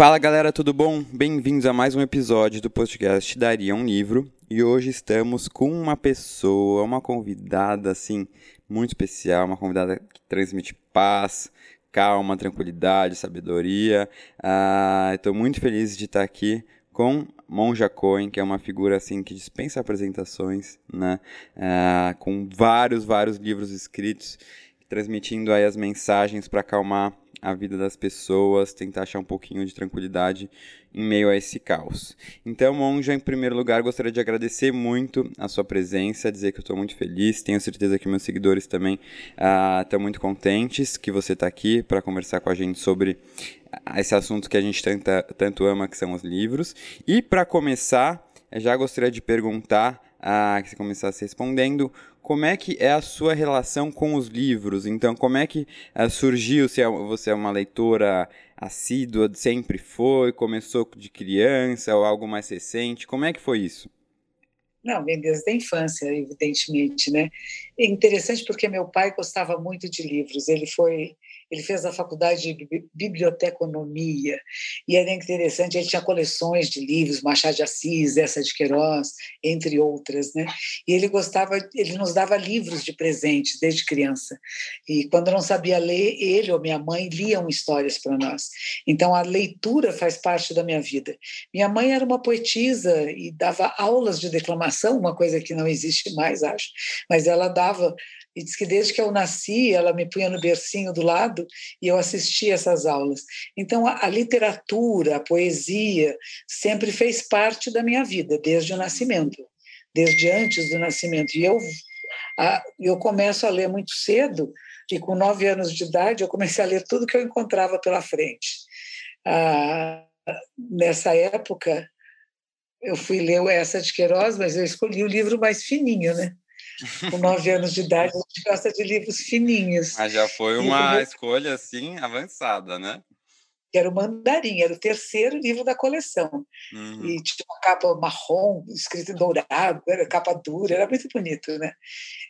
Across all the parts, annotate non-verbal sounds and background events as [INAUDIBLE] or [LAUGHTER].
Fala galera, tudo bom? Bem-vindos a mais um episódio do podcast Daria um Livro. E hoje estamos com uma pessoa, uma convidada assim muito especial, uma convidada que transmite paz, calma, tranquilidade, sabedoria. Ah, Estou muito feliz de estar aqui com Monja Cohen, que é uma figura assim que dispensa apresentações, né? Ah, com vários, vários livros escritos, transmitindo aí as mensagens para acalmar a vida das pessoas, tentar achar um pouquinho de tranquilidade em meio a esse caos. Então, Monja, em primeiro lugar, gostaria de agradecer muito a sua presença, dizer que eu estou muito feliz, tenho certeza que meus seguidores também estão uh, muito contentes que você está aqui para conversar com a gente sobre esse assunto que a gente tanta, tanto ama, que são os livros. E para começar, já gostaria de perguntar, uh, que você começasse respondendo, como é que é a sua relação com os livros? Então, como é que uh, surgiu? Se é você é uma leitora assídua, sempre foi? Começou de criança ou algo mais recente? Como é que foi isso? Não, vem desde a infância, evidentemente, né? É interessante porque meu pai gostava muito de livros. Ele foi ele fez a faculdade de biblioteconomia e era interessante, ele tinha coleções de livros, Machado de Assis, essa de Queiroz, entre outras, né? E ele gostava, ele nos dava livros de presentes desde criança. E quando não sabia ler, ele ou minha mãe liam histórias para nós. Então a leitura faz parte da minha vida. Minha mãe era uma poetisa e dava aulas de declamação, uma coisa que não existe mais, acho, mas ela dava e diz que desde que eu nasci, ela me punha no bercinho do lado e eu assistia essas aulas. Então, a, a literatura, a poesia, sempre fez parte da minha vida, desde o nascimento, desde antes do nascimento. E eu, a, eu começo a ler muito cedo, e com nove anos de idade eu comecei a ler tudo que eu encontrava pela frente. Ah, nessa época, eu fui ler essa de Queiroz, mas eu escolhi o livro mais fininho, né? Com nove anos de idade, a gente gosta de livros fininhos. Mas já foi uma escolha, assim, avançada, né? Que era o Mandarim, era o terceiro livro da coleção. Uhum. E tinha uma capa marrom, escrito em dourado, era capa dura, era muito bonito, né?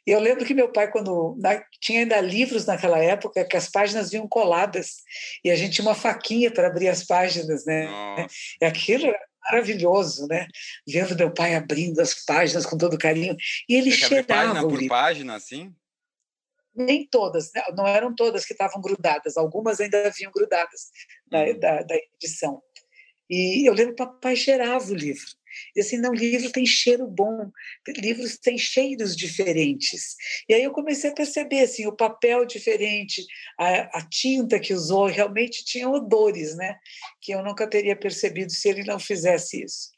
E eu lembro que meu pai, quando na, tinha ainda livros naquela época, que as páginas vinham coladas, e a gente tinha uma faquinha para abrir as páginas, né? Nossa. E aquilo maravilhoso, né? Vendo meu pai abrindo as páginas com todo carinho. E ele Você cheirava página por página, assim? Nem todas, né? não eram todas que estavam grudadas, algumas ainda haviam grudadas da, uhum. da, da edição. E eu lembro que o papai cheirava o livro. E assim, não, livro tem cheiro bom, livros têm cheiros diferentes. E aí eu comecei a perceber assim, o papel diferente, a, a tinta que usou realmente tinha odores, né? Que eu nunca teria percebido se ele não fizesse isso.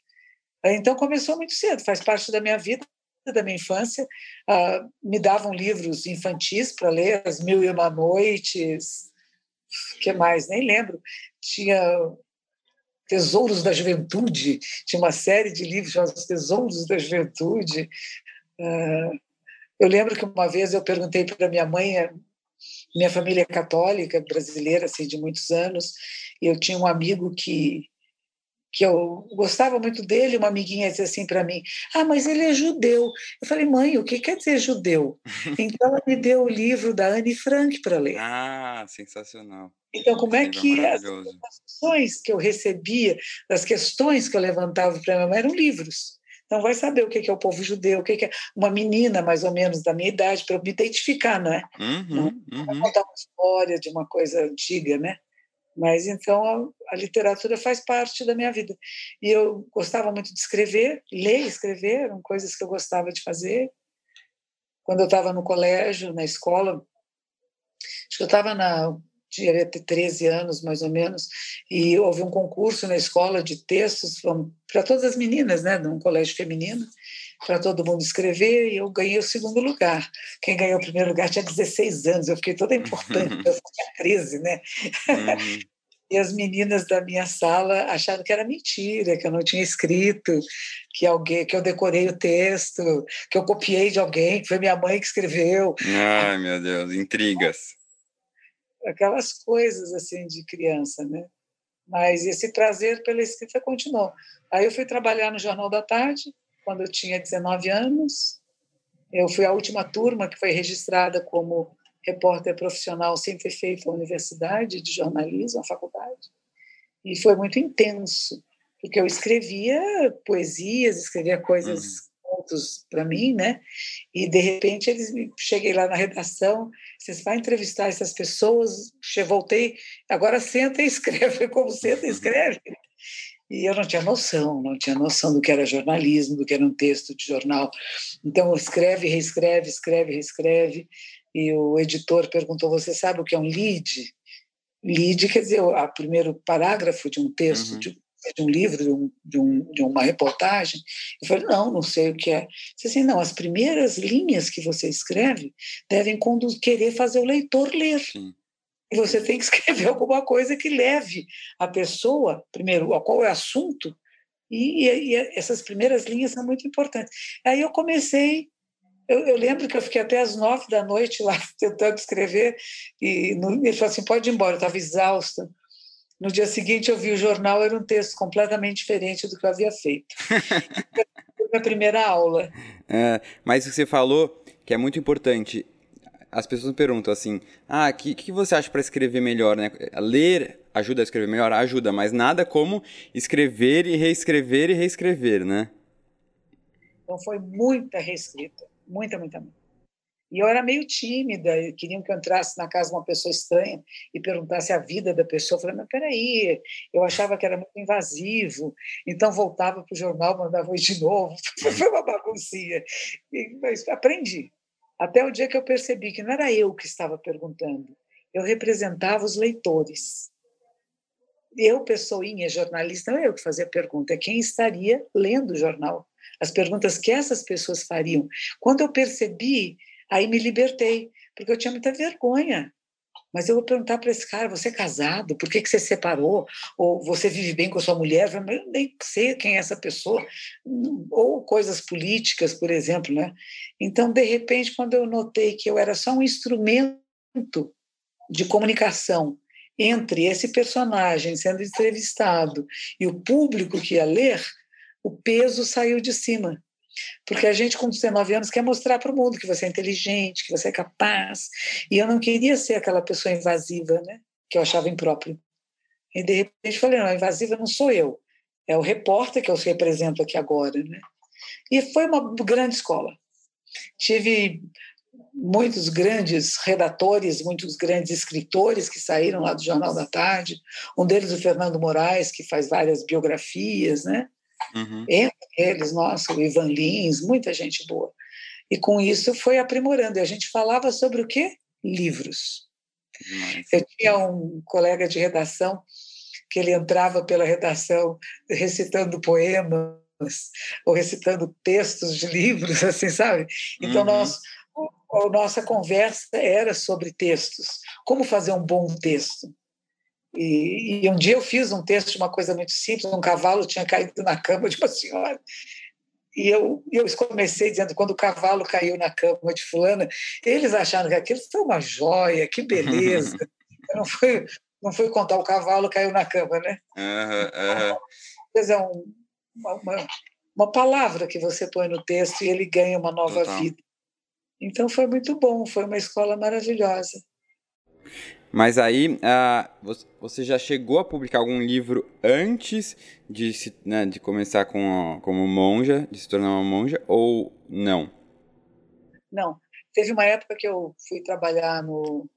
Então começou muito cedo, faz parte da minha vida, da minha infância. Uh, me davam livros infantis para ler, As Mil e Uma Noites, que mais? Nem lembro. Tinha Tesouros da Juventude, tinha uma série de livros chamados Tesouros da Juventude. Ah, eu lembro que uma vez eu perguntei para minha mãe, minha família é católica, brasileira, assim, de muitos anos, e eu tinha um amigo que que eu gostava muito dele, uma amiguinha disse assim para mim: Ah, mas ele é judeu. Eu falei, mãe, o que quer dizer judeu? [LAUGHS] então ela me deu o livro da Anne Frank para ler. Ah, sensacional. Então, como é que as informações que eu recebia, as questões que eu levantava para minha mãe eram livros. Então, vai saber o que é o povo judeu, o que é uma menina mais ou menos da minha idade, para eu me identificar, não é? Uhum, não, uhum. contar uma história de uma coisa antiga, né? Mas então a, a, literatura faz parte da minha vida. E eu gostava muito de escrever, ler e escrever, eram coisas que eu gostava de fazer. Quando eu estava no colégio, na escola, acho que eu estava na ter 13 anos mais ou menos, e houve um concurso na escola de textos para todas as meninas, né, num colégio feminino, para todo mundo escrever, e eu ganhei o segundo lugar. Quem ganhou o primeiro lugar tinha 16 anos, eu fiquei toda importante, [LAUGHS] eu tinha 13, né? Uhum. E as meninas da minha sala acharam que era mentira, que eu não tinha escrito, que alguém, que eu decorei o texto, que eu copiei de alguém, que foi minha mãe que escreveu. Ai, meu Deus, intrigas. Aquelas coisas assim de criança, né? Mas esse prazer pela escrita continuou. Aí eu fui trabalhar no Jornal da Tarde, quando eu tinha 19 anos. Eu fui a última turma que foi registrada como repórter profissional sem ter feito a universidade de jornalismo, a faculdade. E foi muito intenso, porque eu escrevia poesias, escrevia coisas, uhum. contos para mim, né? E, de repente, eles me... cheguei lá na redação, vocês vão entrevistar essas pessoas, voltei, agora senta e [LAUGHS] escreve, como senta e [LAUGHS] escreve. E eu não tinha noção, não tinha noção do que era jornalismo, do que era um texto de jornal. Então, escreve, reescreve, escreve, reescreve e o editor perguntou: Você sabe o que é um lead? Lead quer dizer o primeiro parágrafo de um texto, uhum. de, de, um livro, de, um, de, um, de, uma reportagem. Eu falei: Não, não sei o que é. Você assim: Não, as primeiras linhas que você escreve devem querer fazer o leitor ler. Sim. E [LAUGHS] você tem que escrever alguma coisa que leve a pessoa, primeiro, a qual é o assunto, e, e, e essas primeiras linhas são muito importantes. Aí eu comecei eu, eu, lembro que eu fiquei até às nove da noite lá [LAUGHS] tentando escrever e no, ele falou assim, pode ir embora, eu estava exausta. No dia seguinte eu vi o jornal, era um texto completamente diferente do que eu havia feito. [LAUGHS] Foi minha primeira aula. É, mas você falou que é muito importante. As pessoas perguntam assim, ah, o que, que você acha para escrever melhor, né? Ler ajuda a escrever melhor? Ajuda, mas nada como escrever e reescrever e reescrever, né? Então foi muita reescrita muita, muita, muita. E eu era meio tímida, queriam que eu entrasse na casa de uma pessoa estranha e perguntasse a vida da pessoa. Eu falei, mas peraí, eu achava que era muito invasivo. Então voltava para o jornal, mandava de novo. [LAUGHS] Foi uma baguncinha. Mas aprendi. Até o dia que eu percebi que não era eu que estava perguntando, eu representava os leitores. Eu, pessoinha, jornalista, não é eu que fazia a pergunta, é quem estaria lendo o jornal as perguntas que essas pessoas fariam. Quando eu percebi, aí me libertei, porque eu tinha muita vergonha. Mas eu vou perguntar para esse cara: você é casado? Por que, que você separou? Ou você vive bem com a sua mulher? Eu nem sei quem é essa pessoa. Ou coisas políticas, por exemplo. Né? Então, de repente, quando eu notei que eu era só um instrumento de comunicação entre esse personagem sendo entrevistado e o público que ia ler, o peso saiu de cima. Porque a gente, com 19 anos, quer mostrar para o mundo que você é inteligente, que você é capaz. E eu não queria ser aquela pessoa invasiva, né? Que eu achava impróprio. E de repente falei: não, invasiva não sou eu. É o repórter que eu represento aqui agora, né? E foi uma grande escola. Tive muitos grandes redatores, muitos grandes escritores que saíram lá do Jornal da Tarde. Um deles, o Fernando Moraes, que faz várias biografias, né? Uhum. Entre eles, nossa, o Ivan Lins, muita gente boa. E com isso foi aprimorando. E a gente falava sobre o quê? Livros. Eu tinha um colega de redação que ele entrava pela redação recitando poemas ou recitando textos de livros, [LAUGHS] assim, sabe? Então, uhum. nós, a nossa conversa era sobre textos. Como fazer um bom texto? E, e, um dia eu fiz um texto de uma coisa muito simples, um cavalo tinha caído na cama de uma senhora. E eu, eu comecei dizendo, quando o cavalo caiu na cama de fulana, eles acharam que aquilo foi uma joia, que beleza. [LAUGHS] não foi não foi contar o cavalo caiu na cama, né? Uhum, uhum. É um, uma, uma, uma, palavra que você põe no texto e ele ganha uma nova Total. vida. Então foi muito bom, foi uma escola maravilhosa. Mas aí, uh, você já chegou a publicar algum livro antes de, se, né, de começar com, como monja, de se tornar uma monja, ou não? Não. Teve uma época que eu fui trabalhar no.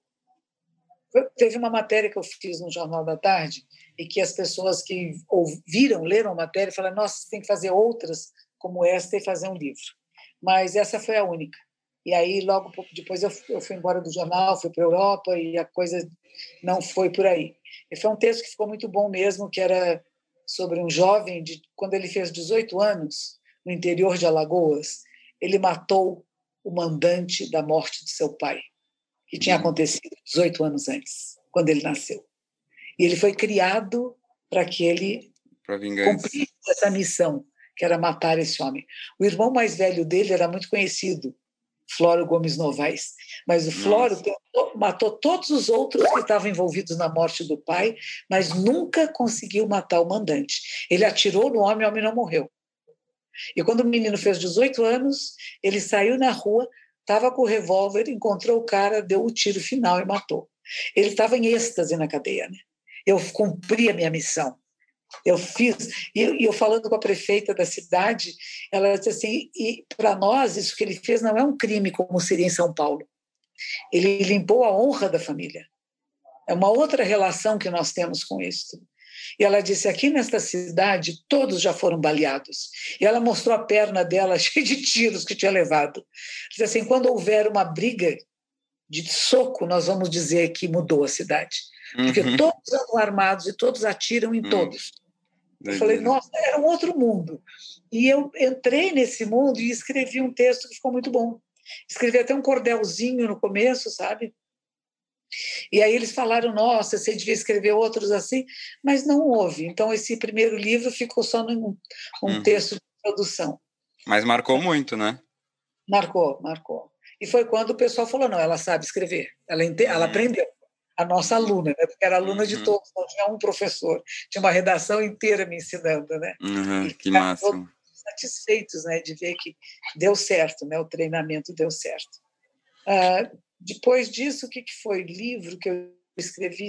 Teve uma matéria que eu fiz no Jornal da Tarde e que as pessoas que ouviram, leram a matéria, falaram: nossa, você tem que fazer outras como esta e fazer um livro. Mas essa foi a única. E aí, logo depois, eu, eu fui embora do jornal, fui para a Europa e a coisa não foi por aí. E foi um texto que ficou muito bom mesmo, que era sobre um jovem, de, quando ele fez 18 anos, no interior de Alagoas, ele matou o mandante da morte de seu pai, que tinha acontecido 18 anos antes, quando ele nasceu. E ele foi criado para que ele cumprisse essa missão, que era matar esse homem. O irmão mais velho dele era muito conhecido, Floro Gomes Novaes. Mas o Floro tentou, matou todos os outros que estavam envolvidos na morte do pai, mas nunca conseguiu matar o mandante. Ele atirou no homem, o homem não morreu. E quando o menino fez 18 anos, ele saiu na rua, estava com o revólver, encontrou o cara, deu o tiro final e matou. Ele estava em êxtase na cadeia. Né? Eu cumpri a minha missão. Eu fiz, e eu falando com a prefeita da cidade, ela disse assim: e para nós, isso que ele fez não é um crime como seria em São Paulo. Ele limpou a honra da família. É uma outra relação que nós temos com isso. E ela disse: aqui nesta cidade, todos já foram baleados. E ela mostrou a perna dela [LAUGHS] cheia de tiros que tinha levado. Diz assim: quando houver uma briga de soco, nós vamos dizer que mudou a cidade. Porque uhum. todos andam armados e todos atiram em uhum. todos. Eu falei, nossa, era um outro mundo. E eu entrei nesse mundo e escrevi um texto que ficou muito bom. Escrevi até um cordelzinho no começo, sabe? E aí eles falaram, nossa, você devia escrever outros assim, mas não houve. Então esse primeiro livro ficou só num um uhum. texto de produção. Mas marcou muito, né? Marcou, marcou. E foi quando o pessoal falou, não, ela sabe escrever, ela, ente... ela uhum. aprendeu a nossa aluna, né? porque era aluna uhum. de todos, não tinha um professor, tinha uma redação inteira me ensinando, né? Uhum, que máximo. Satisfeitos, né, de ver que deu certo, né? O treinamento deu certo. Ah, depois disso, o que, que foi? Livro que eu escrevi?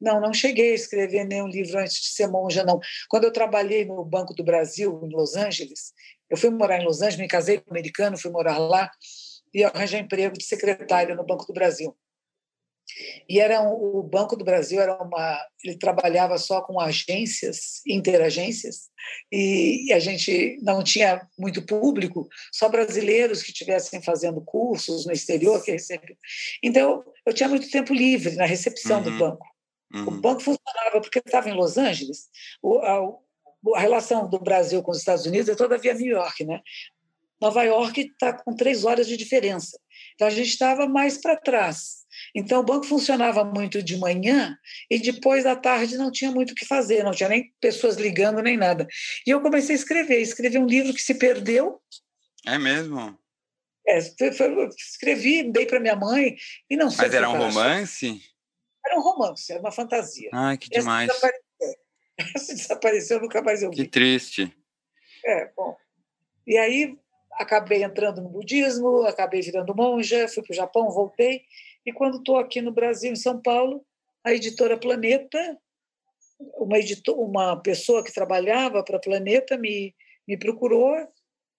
Não, não cheguei a escrever nenhum livro antes de ser monja, não. Quando eu trabalhei no Banco do Brasil, em Los Angeles, eu fui morar em Los Angeles, me casei com um americano, fui morar lá e arranjei emprego de secretária no Banco do Brasil. E era um, o Banco do Brasil era uma, ele trabalhava só com agências, interagências, e, e a gente não tinha muito público, só brasileiros que estivessem fazendo cursos no exterior que recebiam. Então eu tinha muito tempo livre na recepção uhum. do banco. Uhum. O banco funcionava porque estava em Los Angeles. O, a, a relação do Brasil com os Estados Unidos é toda via New York, né? Nova York está com três horas de diferença. Então a gente estava mais para trás. Então, o banco funcionava muito de manhã e depois da tarde não tinha muito o que fazer, não tinha nem pessoas ligando nem nada. E eu comecei a escrever, escrevi um livro que se perdeu. É mesmo? É, escrevi, dei para minha mãe e não sei. Mas era um romance? Era um romance, era uma fantasia. Ai, que demais. [LAUGHS] Essa desapareceu, Essa desapareceu nunca mais eu vi. Que triste. É, bom. E aí acabei entrando no budismo, acabei virando monja, fui para o Japão, voltei e quando estou aqui no Brasil, em São Paulo, a editora Planeta, uma, editor, uma pessoa que trabalhava para a Planeta me, me procurou,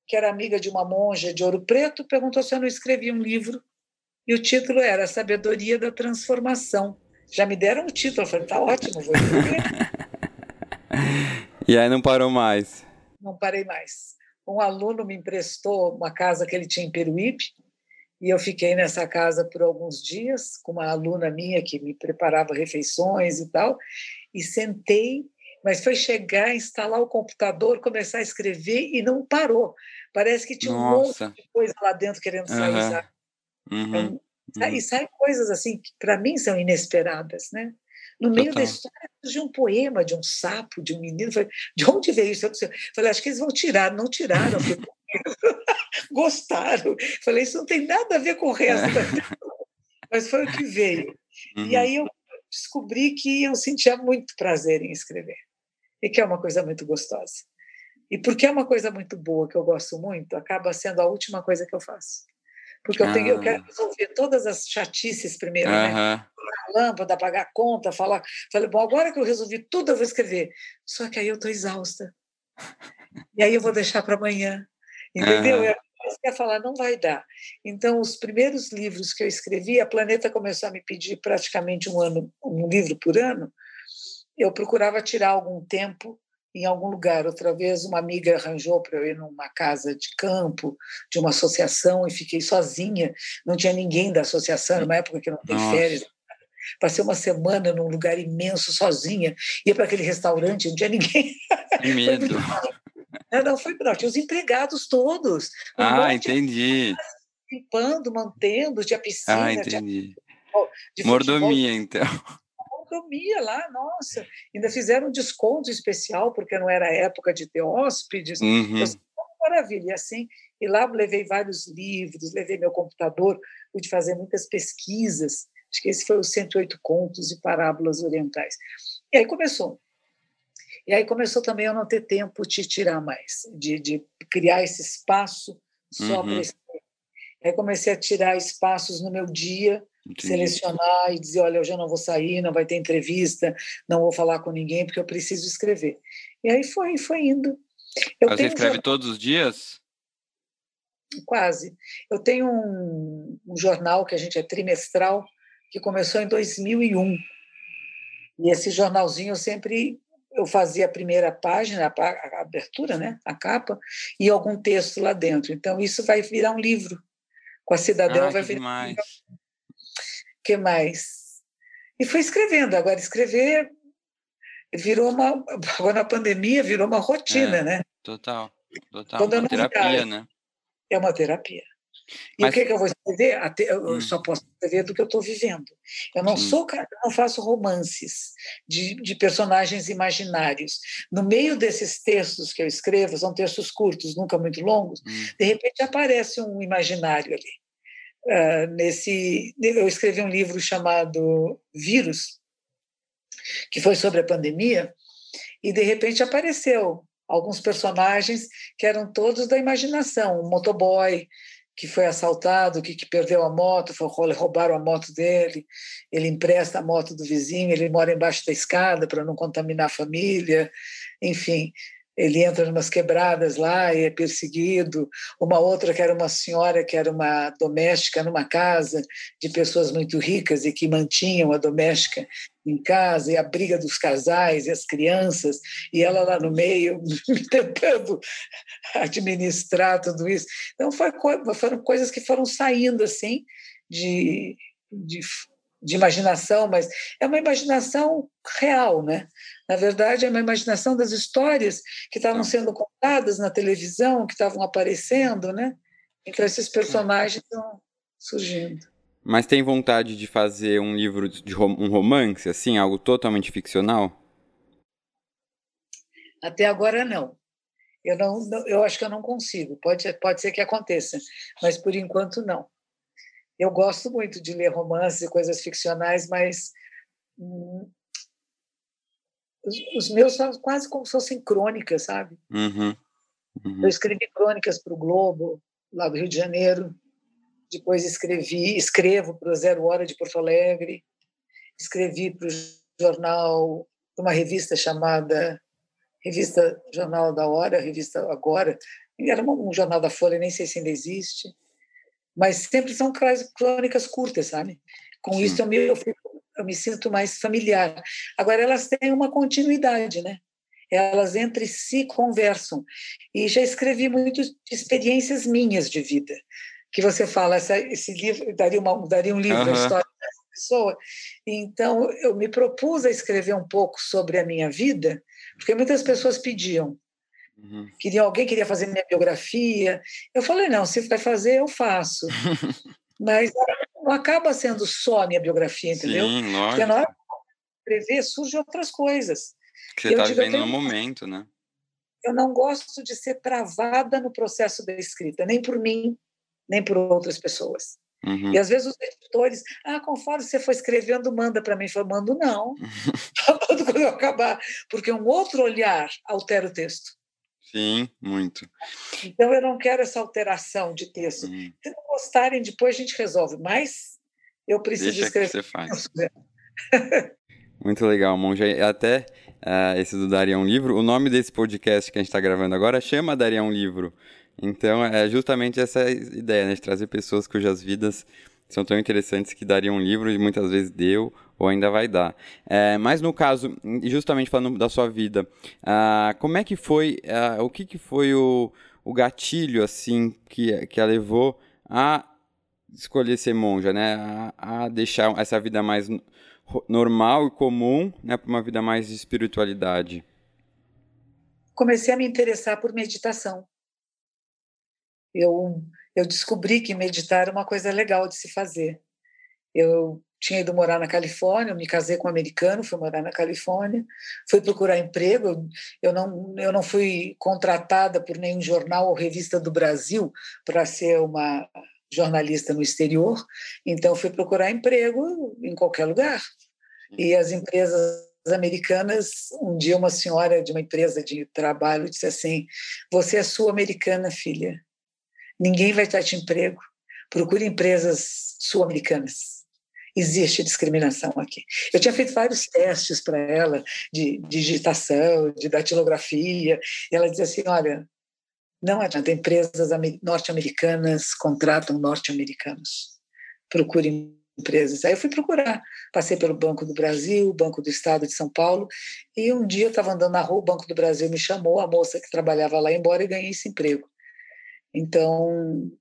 que era amiga de uma monja de Ouro Preto, perguntou se eu não escrevia um livro. E o título era Sabedoria da Transformação. Já me deram o título, eu falei, tá ótimo, vou escrever. [LAUGHS] e aí não parou mais? Não parei mais. Um aluno me emprestou uma casa que ele tinha em Peruíbe, e eu fiquei nessa casa por alguns dias com uma aluna minha que me preparava refeições e tal, e sentei, mas foi chegar, instalar o computador, começar a escrever e não parou. Parece que tinha Nossa. um monte de coisa lá dentro querendo sair, uhum. sabe? Uhum. Então, uhum. E saem coisas assim que para mim são inesperadas, né? No meio Total. da história de um poema, de um sapo, de um menino. Falei, de onde veio isso? Eu falei, acho que eles vão tirar. Não tiraram. [LAUGHS] gostaram. Falei, isso não tem nada a ver com o resto, é. [LAUGHS] mas foi o que veio. Uhum. E aí eu descobri que eu sentia muito prazer em escrever, e que é uma coisa muito gostosa. E porque é uma coisa muito boa, que eu gosto muito, acaba sendo a última coisa que eu faço. Porque eu, tenho, eu quero ah. resolver todas as chatices primeiro, uhum. né? lâmpada, pagar a conta, falar. Falei, bom, agora que eu resolvi tudo, eu vou escrever. Só que aí eu estou exausta. E aí eu vou deixar para amanhã. Entendeu? Uhum. Eu ia falar, não vai dar. Então, os primeiros livros que eu escrevi, a Planeta começou a me pedir praticamente um ano, um livro por ano. Eu procurava tirar algum tempo em algum lugar. Outra vez, uma amiga arranjou para eu ir numa casa de campo, de uma associação, e fiquei sozinha. Não tinha ninguém da associação, era uma época que não tem Nossa. férias. Passei uma semana num lugar imenso, sozinha. Ia para aquele restaurante, não tinha ninguém. [LAUGHS] Que medo. Não, não foi tinha os empregados todos. Um ah, entendi. Limpando, mantendo, tinha piscina. Ah, entendi. Tinha... Mordomia, então. mordomia lá, nossa. Ainda fizeram um desconto especial, porque não era época de ter hóspedes. Uhum. Eu, maravilha. E assim, e lá levei vários livros, levei meu computador, pude fazer muitas pesquisas. Acho que esse foi os 108 contos e parábolas orientais. E aí começou. E aí começou também a não ter tempo de tirar mais, de, de criar esse espaço só uhum. para esse Aí comecei a tirar espaços no meu dia, Entendi. selecionar e dizer, olha, eu já não vou sair, não vai ter entrevista, não vou falar com ninguém porque eu preciso escrever. E aí foi, foi indo. Eu Você escreve um todos os dias? Quase. Eu tenho um, um, jornal que a gente é trimestral, que começou em 2001. E esse jornalzinho eu sempre eu fazia a primeira página, a, abertura, né, a capa, e algum texto lá dentro. Então isso vai virar um livro. Com a Cidadela ah, vai virar. Mais. Um que mais? E fui escrevendo. Agora escrever virou uma agora na pandemia virou uma rotina, é, né? Total, total. Quando uma terapia, né? É uma terapia. E Mas... o que, que eu vou escrever? Eu hum. só posso escrever do que eu estou vivendo. Eu não Sim. sou, eu não faço romances de, de personagens imaginários. No meio desses textos que eu escrevo, são textos curtos, nunca muito longos. Hum. De repente aparece um imaginário ali. Uh, nesse, eu escrevi um livro chamado Vírus, que foi sobre a pandemia, e de repente apareceu alguns personagens que eram todos da imaginação, um motoboy que foi assaltado, que, que perdeu a moto, roubaram a moto dele, ele empresta a moto do vizinho, ele mora embaixo da escada para não contaminar a família, enfim, ele entra em umas quebradas lá e é perseguido. Uma outra que era uma senhora que era uma doméstica numa casa de pessoas muito ricas e que mantinham a doméstica em casa e a briga dos casais e as crianças e ela lá no meio [LAUGHS] tentando administrar tudo isso. Então foi, foram coisas que foram saindo assim de, de de imaginação, mas é uma imaginação real, né? Na verdade, é uma imaginação das histórias que estavam tá. sendo contadas na televisão, que estavam aparecendo, né? Então esses personagens estão surgindo. Mas tem vontade de fazer um livro de um romance, assim, algo totalmente ficcional? Até agora não. Eu não, eu acho que eu não consigo. Pode, pode ser que aconteça, mas por enquanto não. Eu gosto muito de ler romances e coisas ficcionais, mas hum, os, os, meus são quase como se fossem crônicas, sabe? Uhum. Uhum. Eu escrevi crônicas para o Globo, lá do Rio de Janeiro. Depois escrevi, escrevo para o Zero Hora de Porto Alegre. Escrevi para o jornal, uma revista chamada Revista Jornal da Hora, Revista Agora. Era um jornal da Folha, nem sei se ainda existe mas sempre são crônicas curtas, sabe? Com Sim. isso eu me, eu, eu me sinto mais familiar. Agora elas têm uma continuidade, né? Elas entre si conversam. E já escrevi muitas experiências minhas de vida, que você fala, essa, esse livro daria, uma, daria um livro uhum. a história dessa pessoa. Então eu me propus a escrever um pouco sobre a minha vida, porque muitas pessoas pediam Uhum. Queria, alguém queria fazer minha biografia. Eu falei, não, se vai fazer, eu faço. [LAUGHS] Mas não acaba sendo só a minha biografia, entendeu? Sim, lógico. Porque na hora de escrever surgem outras coisas. Que você está vivendo no momento, né? Eu não gosto de ser travada no processo da escrita, nem por mim, nem por outras pessoas. Uhum. E às vezes os editores, ah, conforme você for escrevendo, manda para mim. Eu mando não. mando [LAUGHS] [LAUGHS] quando eu acabar, porque um outro olhar altera o texto. Sim, muito. Então eu não quero essa alteração de texto. Hum. Se não gostarem, depois a gente resolve. Mas eu preciso Deixa escrever. Que você faz. muito legal, Monja. Até uh, esse do Daria um Livro, o nome desse podcast que a gente está gravando agora chama Daria um Livro. Então é justamente essa ideia, né, de trazer pessoas cujas vidas são tão interessantes que dariam um livro e muitas vezes deu ou ainda vai dar. É, mas no caso, justamente falando da sua vida, ah, como é que foi, ah, o que, que foi o, o gatilho, assim, que, que a levou a escolher ser monja, né? A, a deixar essa vida mais normal e comum, né, para uma vida mais de espiritualidade? Comecei a me interessar por meditação. Eu, eu descobri que meditar é uma coisa legal de se fazer. Eu tinha ido morar na Califórnia, eu me casei com um americano, fui morar na Califórnia, fui procurar emprego, eu não, eu não fui contratada por nenhum jornal ou revista do Brasil para ser uma jornalista no exterior, então fui procurar emprego em qualquer lugar. E as empresas americanas, um dia uma senhora de uma empresa de trabalho disse assim: "Você é sul-americana, filha. Ninguém vai estar te emprego. Procure empresas sul-americanas." existe discriminação aqui. Eu tinha feito vários testes para ela de, digitação, de datilografia, e ela dizia assim: olha, não adianta, empresas norte-americanas contratam norte-americanos. Procure empresas. Aí eu fui procurar. Passei pelo Banco do Brasil, Banco do Estado de São Paulo, e um dia eu estava andando na rua, o Banco do Brasil me chamou, a moça que trabalhava lá embora e ganhei esse emprego. Então,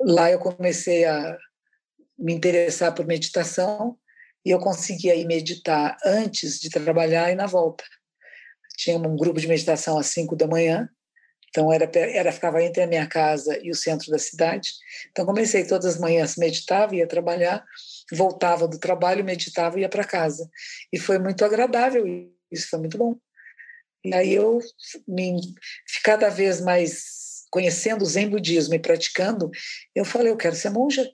lá eu comecei a me interessar por meditação e eu conseguia ir meditar antes de trabalhar e na volta. Tinha um grupo de meditação às cinco da manhã, então era, era ficava entre a minha casa e o centro da cidade. Então comecei todas as manhãs meditava, ia trabalhar, voltava do trabalho, meditava e ia para casa. E foi muito agradável, isso foi muito bom. E aí eu me cada vez mais conhecendo o Zen budismo e praticando, eu falei, eu quero ser monja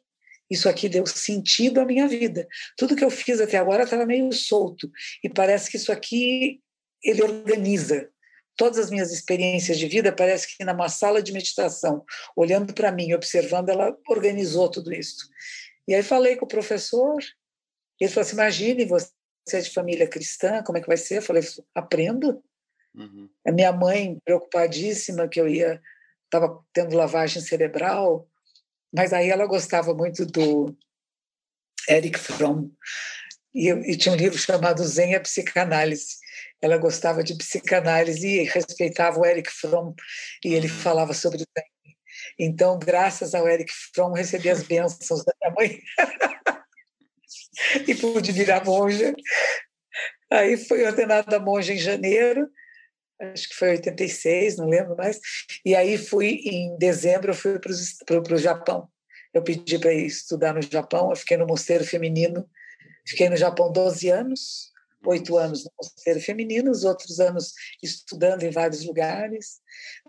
isso aqui deu sentido à minha vida. Tudo que eu fiz até agora estava meio solto e parece que isso aqui ele organiza. Todas as minhas experiências de vida parece que numa sala de meditação, olhando para mim, observando, ela organizou tudo isso. E aí falei com o professor, ele falou assim: imagine, você é de família cristã, como é que vai ser? Eu falei: aprendo. Uhum. A minha mãe, preocupadíssima que eu ia, estava tendo lavagem cerebral, mas aí ela gostava muito do Eric Fromm, e, e tinha um livro chamado Zen e a Psicanálise. Ela gostava de psicanálise e respeitava o Eric Fromm, e ele uhum. falava sobre Zen. Então, graças ao Eric Fromm, recebi as bênçãos da minha mãe [LAUGHS] e pude virar monja. Aí fui ordenada monja em janeiro, acho que foi 86, não lembro mais. E aí fui, em dezembro, eu fui para o Japão. Eu pedi para ir estudar no Japão, eu fiquei no mosteiro feminino, fiquei no Japão 12 anos, oito anos no mosteiro feminino, os outros anos estudando em vários lugares.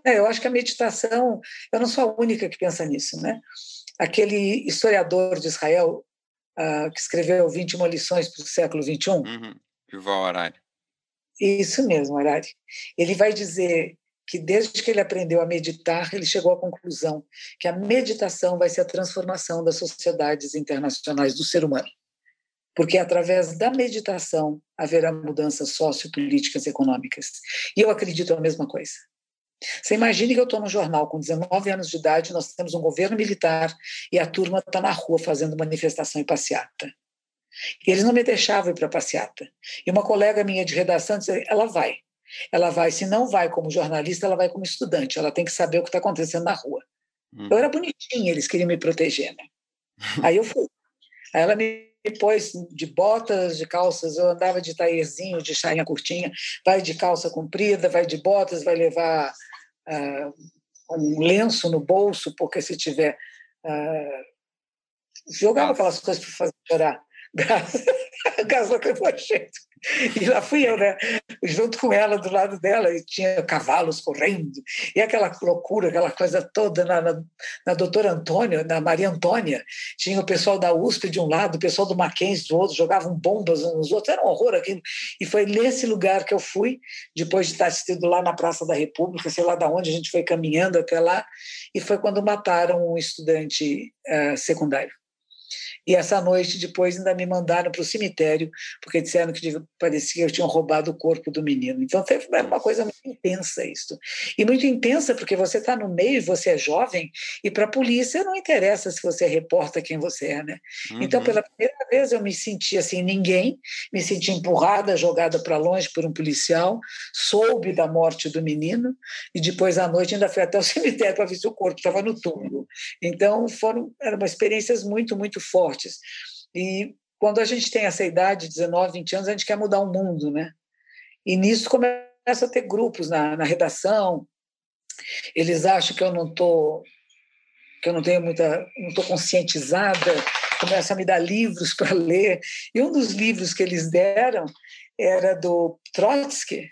É, eu acho que a meditação, eu não sou a única que pensa nisso, né? Aquele historiador de Israel, uh, que escreveu 21 lições para o século XXI. Uhum. Yuval Harari. Isso mesmo, Harari. Ele vai dizer que desde que ele aprendeu a meditar, ele chegou à conclusão que a meditação vai ser a transformação das sociedades internacionais do ser humano. Porque através da meditação haverá mudanças sociopolíticas e econômicas. E eu acredito a mesma coisa. Você imagine que eu estou no jornal com 19 anos de idade, nós temos um governo militar e a turma está na rua fazendo manifestação e passeata. E eles não me deixavam ir para passeata. E uma colega minha de redação disse: ela vai. Ela vai, se não vai como jornalista, ela vai como estudante. Ela tem que saber o que está acontecendo na rua. Hum. Eu era bonitinha, eles queriam me proteger, né? [LAUGHS] Aí eu fui. Aí ela me pôs de botas, de calças, eu andava de taierzinho, de chainha curtinha, vai de calça comprida, vai de botas, vai levar uh, um lenço no bolso, porque se tiver... Uh, jogava aquelas coisas para fazer chorar. Gás, gás lacrimogêneo. E lá fui eu, né? Junto com ela, do lado dela, e tinha cavalos correndo, e aquela loucura, aquela coisa toda na, na, na doutora Antônia, na Maria Antônia. Tinha o pessoal da USP de um lado, o pessoal do Mackenzie do outro, jogavam bombas nos outros, era um horror aquilo. E foi nesse lugar que eu fui, depois de estar assistindo lá na Praça da República, sei lá de onde, a gente foi caminhando até lá, e foi quando mataram um estudante uh, secundário. E essa noite, depois, ainda me mandaram para o cemitério, porque disseram que parecia que tinham roubado o corpo do menino. Então, foi uma coisa muito intensa isso. E muito intensa porque você está no meio, você é jovem, e para a polícia não interessa se você reporta quem você é, né? Uhum. Então, pela primeira vez, eu me senti assim, ninguém, me senti empurrada, jogada para longe por um policial, soube da morte do menino, e depois à noite ainda fui até o [LAUGHS] cemitério para ver se o corpo estava no túmulo. Então, foram, eram experiências muito, muito fortes fortes. E quando a gente tem essa idade, 19, 20 anos, a gente quer mudar o mundo, né? E nisso começa a ter grupos na, na redação. Eles acham que eu não tô que eu não tenho muita, não estou conscientizada começam a me dar livros para ler. E um dos livros que eles deram era do Trotsky.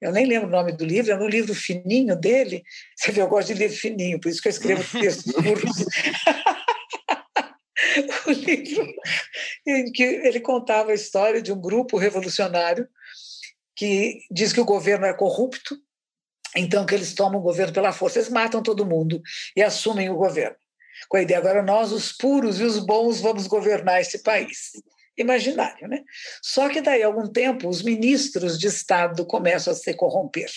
Eu nem lembro o nome do livro, é um livro fininho dele. Você vê, eu gosto de livro fininho, por isso que eu escrevo [LAUGHS] textos curtos. Livro [LAUGHS] em que ele contava a história de um grupo revolucionário que diz que o governo é corrupto, então que eles tomam o governo pela força, eles matam todo mundo e assumem o governo. Com a ideia agora nós, os puros e os bons, vamos governar esse país. Imaginário, né? Só que daí algum tempo os ministros de Estado começam a se corromper.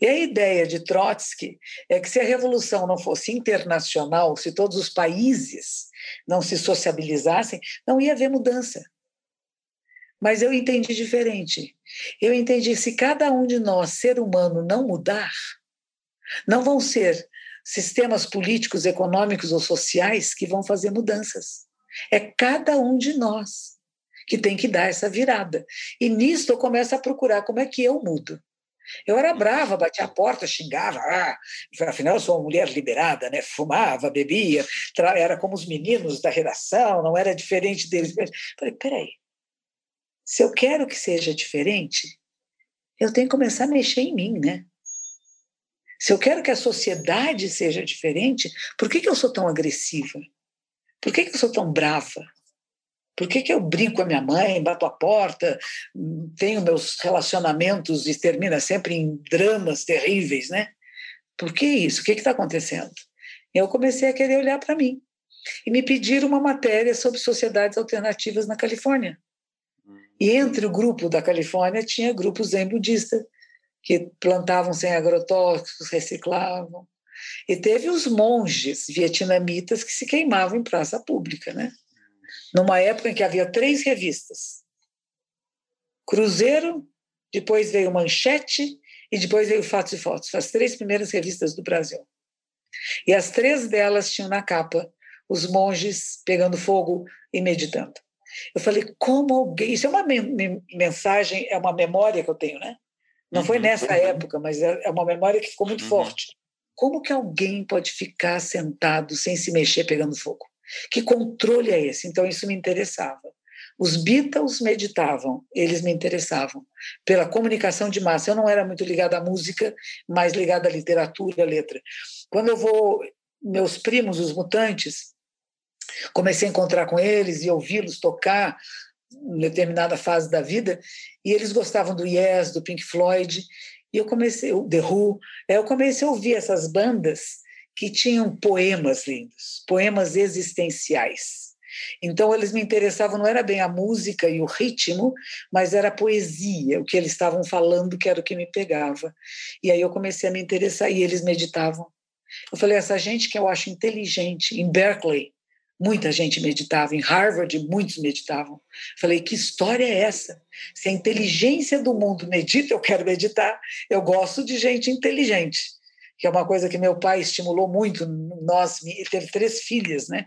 E a ideia de Trotsky é que se a revolução não fosse internacional, se todos os países não se sociabilizassem, não ia haver mudança. Mas eu entendi diferente. Eu entendi se cada um de nós, ser humano, não mudar, não vão ser sistemas políticos, econômicos ou sociais que vão fazer mudanças. É cada um de nós que tem que dar essa virada. E nisto eu começo a procurar como é que eu mudo. Eu era brava, batia a porta, xingava, ah, afinal eu sou uma mulher liberada, né? fumava, bebia, era como os meninos da redação, não era diferente deles. Falei, peraí, se eu quero que seja diferente, eu tenho que começar a mexer em mim, né? Se eu quero que a sociedade seja diferente, por que, que eu sou tão agressiva? Por que, que eu sou tão brava? Por que, que eu brinco com a minha mãe, bato a porta, tenho meus relacionamentos e termina sempre em dramas terríveis, né? Por que isso? O que está acontecendo? Eu comecei a querer olhar para mim e me pediram uma matéria sobre sociedades alternativas na Califórnia. E entre o grupo da Califórnia tinha grupos zen budista que plantavam sem agrotóxicos, reciclavam. E teve os monges vietnamitas que se queimavam em praça pública, né? Numa época em que havia três revistas. Cruzeiro, depois veio Manchete e depois veio Fatos e Fotos, as três primeiras revistas do Brasil. E as três delas tinham na capa os monges pegando fogo e meditando. Eu falei, como alguém. Isso é uma mensagem, é uma memória que eu tenho, né? Não foi uhum, nessa uhum. época, mas é, é uma memória que ficou muito uhum. forte. Como que alguém pode ficar sentado sem se mexer pegando fogo? Que controle é esse? Então isso me interessava. Os Beatles meditavam, eles me interessavam pela comunicação de massa. Eu não era muito ligada à música, mas ligada à literatura, à letra. Quando eu vou, meus primos, os mutantes, comecei a encontrar com eles e ouvi-los tocar em determinada fase da vida, e eles gostavam do Yes, do Pink Floyd, e eu comecei, o The Who, eu comecei a ouvir essas bandas que tinham poemas lindos, poemas existenciais. Então eles me interessavam, não era bem a música e o ritmo, mas era a poesia, o que eles estavam falando que era o que me pegava. E aí eu comecei a me interessar e eles meditavam. Eu falei, essa gente que eu acho inteligente, em Berkeley, Muita gente meditava, em Harvard muitos meditavam. Falei, que história é essa? Se a inteligência do mundo medita, eu quero meditar. Eu gosto de gente inteligente que é uma coisa que meu pai estimulou muito nós ele teve três filhas né?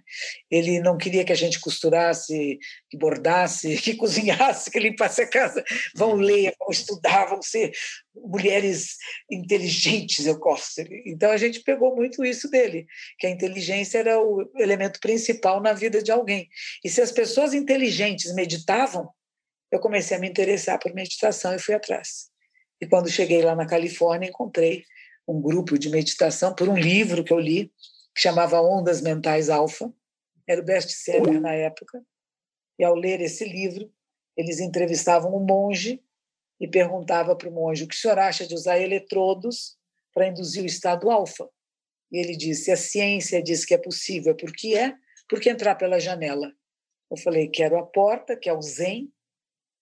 Ele não queria que a gente costurasse que bordasse [LAUGHS] que cozinhasse que limpasse a casa. Vão uhum. ler vão estudar vão ser mulheres inteligentes eu gosto. Então a gente pegou muito isso dele que a inteligência era o elemento principal na vida de alguém. E se as pessoas inteligentes meditavam eu comecei a me interessar por meditação e fui atrás. E quando cheguei lá na Califórnia encontrei um grupo de meditação por um livro que eu li, que chamava Ondas Mentais Alfa, era o best-seller na época. E ao ler esse livro, eles entrevistavam um monge e perguntava para o monge o que o senhor acha de usar eletrodos para induzir o estado alfa. E ele disse: a ciência diz que é possível. Por que é? Porque entrar pela janela. Eu falei: quero a porta, que é o Zen.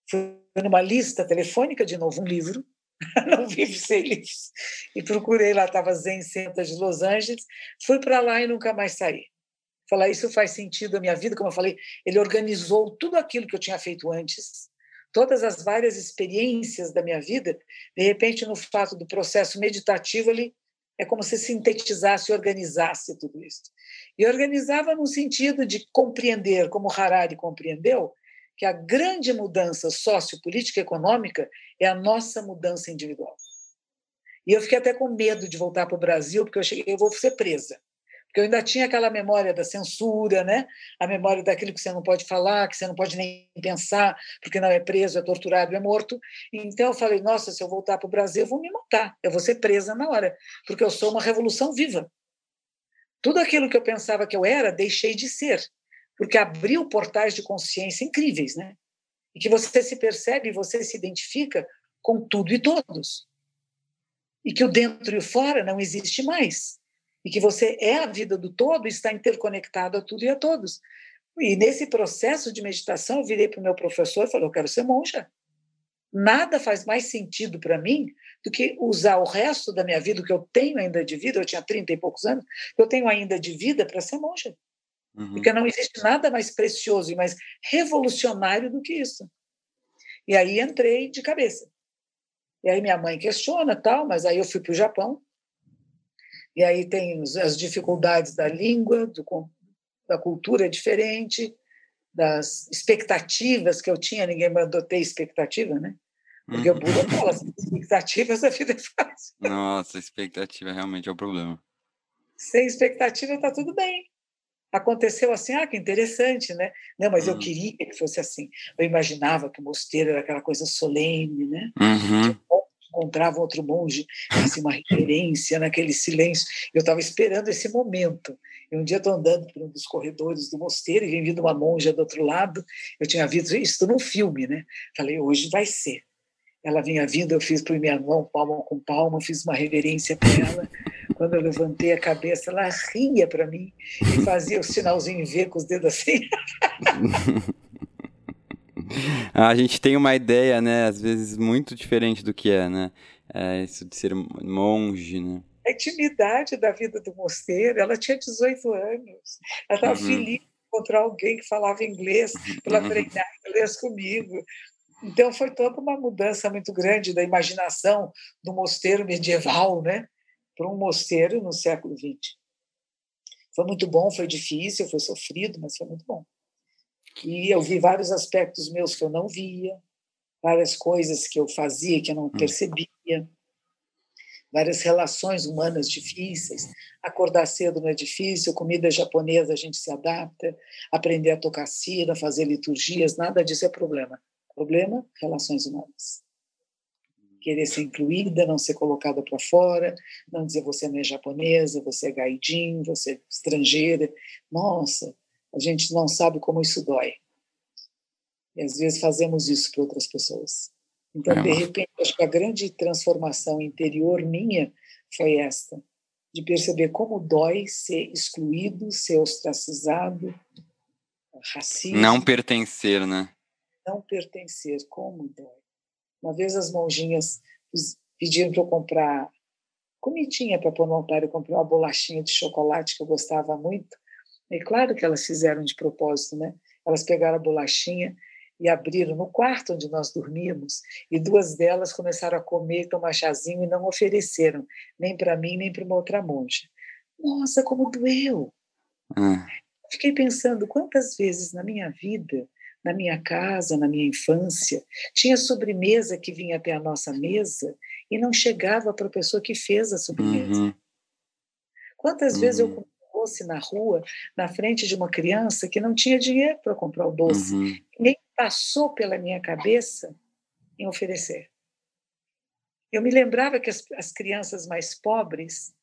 Fui numa lista telefônica, de novo, um livro, [LAUGHS] não vive sem livros. E procurei lá, estava Zen Center de Los Angeles, fui para lá e nunca mais saí. Falar isso faz sentido na minha vida, como eu falei, ele organizou tudo aquilo que eu tinha feito antes, todas as várias experiências da minha vida, de repente, no fato do processo meditativo, ele é como se sintetizasse e organizasse tudo isso. E organizava no sentido de compreender, como Harari compreendeu, que a grande mudança sociopolítica e econômica é a nossa mudança individual. E eu fiquei até com medo de voltar para o Brasil, porque eu cheguei, eu vou ser presa. Porque eu ainda tinha aquela memória da censura, né? a memória daquilo que você não pode falar, que você não pode nem pensar, porque não é preso, é torturado, é morto. Então eu falei: nossa, se eu voltar para o Brasil, eu vou me matar, eu vou ser presa na hora, porque eu sou uma revolução viva. Tudo aquilo que eu pensava que eu era, deixei de ser, porque abriu portais de consciência incríveis, né? E que você se percebe, você se identifica com tudo e todos. E que o dentro e o fora não existe mais e que você é a vida do todo, está interconectado a tudo e a todos. E nesse processo de meditação, eu virei para o meu professor e falei: Eu quero ser monja. Nada faz mais sentido para mim do que usar o resto da minha vida, o que eu tenho ainda de vida, eu tinha 30 e poucos anos, eu tenho ainda de vida para ser monja. Uhum. Porque não existe nada mais precioso e mais revolucionário do que isso. E aí entrei de cabeça. E aí minha mãe questiona tal, mas aí eu fui para o Japão e aí tem as dificuldades da língua, do, da cultura diferente, das expectativas que eu tinha, ninguém mandou ter expectativa, né? Porque uhum. o Buda fala, expectativas a vida é fácil. Nossa, expectativa realmente é o problema. Sem expectativa está tudo bem. Aconteceu assim, ah, que interessante, né? Não, mas uhum. eu queria que fosse assim. Eu imaginava que o mosteiro era aquela coisa solene, né? Uhum encontrava outro monge, assim, uma reverência naquele silêncio. Eu estava esperando esse momento. E um dia estou andando por um dos corredores do mosteiro e vem vindo uma monja do outro lado. Eu tinha visto isso num filme, né? Falei, hoje vai ser. Ela vinha vindo, eu fiz por minha mão, palma com palma, fiz uma reverência para ela. Quando eu levantei a cabeça, ela ria para mim e fazia o sinalzinho V com os dedos assim. [LAUGHS] a gente tem uma ideia, né, às vezes muito diferente do que é, né? É isso de ser monge, né? A intimidade da vida do mosteiro, ela tinha 18 anos. Ela estava uhum. feliz de encontrar alguém que falava inglês para uhum. treinar inglês comigo. Então foi toda uma mudança muito grande da imaginação do mosteiro medieval, né, para um mosteiro no século XX. Foi muito bom, foi difícil, foi sofrido, mas foi muito bom. E eu vi vários aspectos meus que eu não via, várias coisas que eu fazia que eu não hum. percebia, várias relações humanas difíceis. Acordar cedo não é difícil, comida japonesa a gente se adapta, aprender a tocar cira, fazer liturgias, nada disso é problema. Problema, relações humanas. Querer ser incluída, não ser colocada para fora, não dizer você não é japonesa, você é gaidin, você é estrangeira. Nossa, a gente não sabe como isso dói. E às vezes fazemos isso para outras pessoas. Então, de repente, acho que a grande transformação interior minha foi esta, de perceber como dói ser excluído, ser ostracizado, racismo. Não pertencer, né? Não pertencer, como dói. Uma vez as monjinhas pediram para eu comprar comidinha para pôr no altar, eu comprei uma bolachinha de chocolate que eu gostava muito, é claro que elas fizeram de propósito, né? Elas pegaram a bolachinha e abriram no quarto onde nós dormíamos, e duas delas começaram a comer, tomar chazinho e não ofereceram, nem para mim, nem para uma outra monja. Nossa, como doeu! Hum. Fiquei pensando quantas vezes na minha vida, na minha casa, na minha infância, tinha sobremesa que vinha até a nossa mesa e não chegava para a pessoa que fez a sobremesa. Uhum. Quantas uhum. vezes eu uhum doce na rua, na frente de uma criança que não tinha dinheiro para comprar o doce. Uhum. Nem passou pela minha cabeça em oferecer. Eu me lembrava que as, as crianças mais pobres,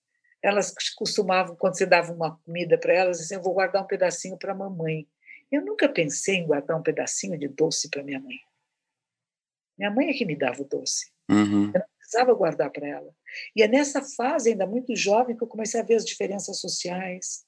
elas costumavam, quando você dava uma comida para elas, diziam, eu vou guardar um pedacinho para a mamãe. Eu nunca pensei em guardar um pedacinho de doce para minha mãe. Minha mãe é que me dava o doce. Uhum. Eu não precisava guardar para ela. E é nessa fase, ainda muito jovem, que eu comecei a ver as diferenças sociais.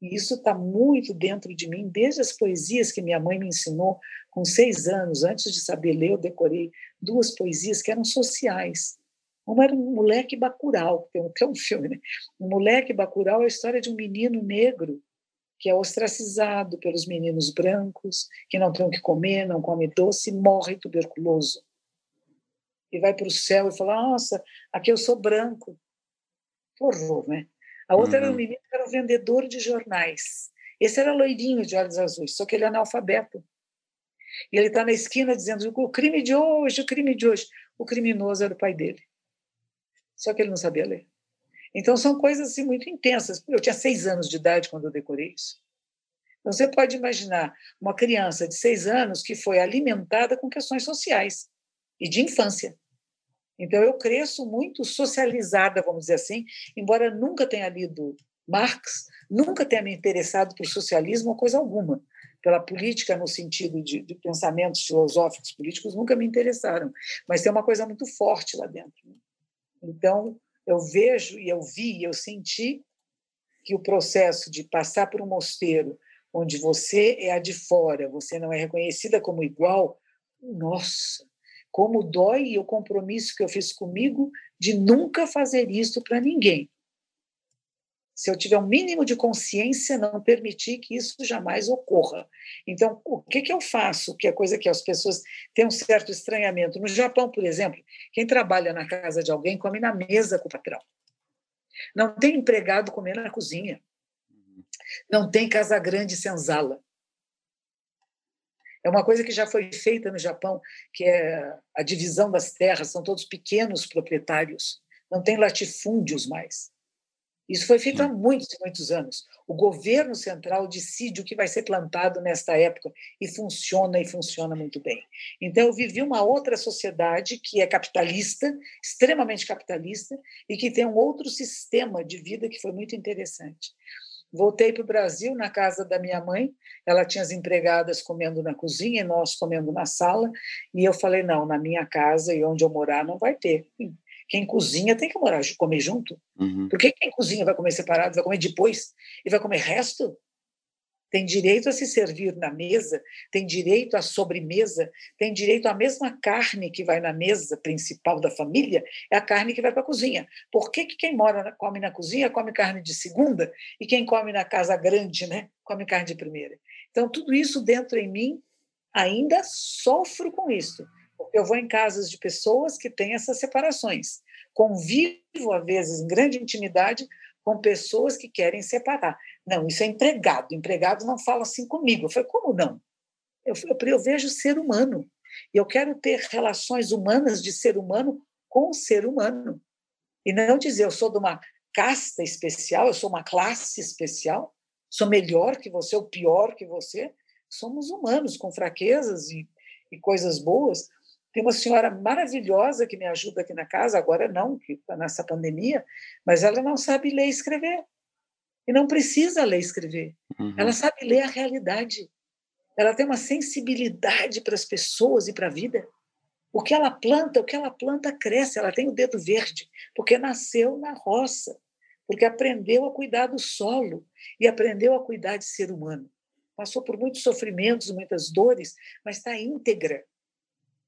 E isso está muito dentro de mim, desde as poesias que minha mãe me ensinou com seis anos. Antes de saber ler, eu decorei duas poesias que eram sociais. Uma era um moleque bacural, que é um filme, né? Um moleque bacural é a história de um menino negro que é ostracizado pelos meninos brancos, que não tem o que comer, não come doce, morre tuberculoso e vai para o céu e fala: Nossa, aqui eu sou branco. Que horror, né? A outra uhum. era um menino que era um vendedor de jornais. Esse era loirinho de olhos azuis, só que ele é analfabeto. E ele está na esquina dizendo: o crime de hoje, o crime de hoje. O criminoso era o pai dele. Só que ele não sabia ler. Então, são coisas assim, muito intensas. Eu tinha seis anos de idade quando eu decorei isso. Então, você pode imaginar uma criança de seis anos que foi alimentada com questões sociais e de infância. Então, eu cresço muito socializada, vamos dizer assim, embora nunca tenha lido Marx, nunca tenha me interessado por socialismo ou coisa alguma. Pela política, no sentido de, de pensamentos filosóficos políticos, nunca me interessaram. Mas tem uma coisa muito forte lá dentro. Né? Então, eu vejo e eu vi e eu senti que o processo de passar por um mosteiro onde você é a de fora, você não é reconhecida como igual, nossa, como dói o compromisso que eu fiz comigo de nunca fazer isso para ninguém. Se eu tiver um mínimo de consciência, não permitir que isso jamais ocorra. Então, o que, que eu faço? Que é coisa que as pessoas têm um certo estranhamento. No Japão, por exemplo, quem trabalha na casa de alguém come na mesa com o patrão. Não tem empregado comendo na cozinha. Não tem casa grande senzala. É uma coisa que já foi feita no Japão, que é a divisão das terras, são todos pequenos proprietários, não tem latifúndios mais. Isso foi feito há muitos e muitos anos. O governo central decide o que vai ser plantado nesta época e funciona e funciona muito bem. Então eu vivi uma outra sociedade que é capitalista, extremamente capitalista e que tem um outro sistema de vida que foi muito interessante. Voltei para o Brasil, na casa da minha mãe. Ela tinha as empregadas comendo na cozinha e nós comendo na sala. E eu falei: não, na minha casa e onde eu morar não vai ter. Quem cozinha tem que morar, comer junto. Uhum. Por que quem cozinha vai comer separado, vai comer depois e vai comer resto? tem direito a se servir na mesa, tem direito à sobremesa, tem direito à mesma carne que vai na mesa principal da família, é a carne que vai para a cozinha. Por que, que quem mora come na cozinha come carne de segunda e quem come na casa grande, né, come carne de primeira? Então tudo isso dentro em mim ainda sofro com isso. Eu vou em casas de pessoas que têm essas separações. Convivo, às vezes, em grande intimidade com pessoas que querem separar. Não, isso é empregado. Empregado não fala assim comigo. Eu falei, como não? Eu, eu, eu vejo ser humano. E eu quero ter relações humanas de ser humano com o ser humano. E não dizer, eu sou de uma casta especial, eu sou uma classe especial, sou melhor que você ou pior que você. Somos humanos com fraquezas e, e coisas boas. Tem uma senhora maravilhosa que me ajuda aqui na casa, agora não, que está nessa pandemia, mas ela não sabe ler e escrever. E não precisa ler e escrever. Uhum. Ela sabe ler a realidade. Ela tem uma sensibilidade para as pessoas e para a vida. O que ela planta, o que ela planta cresce. Ela tem o dedo verde, porque nasceu na roça, porque aprendeu a cuidar do solo e aprendeu a cuidar de ser humano. Passou por muitos sofrimentos, muitas dores, mas está íntegra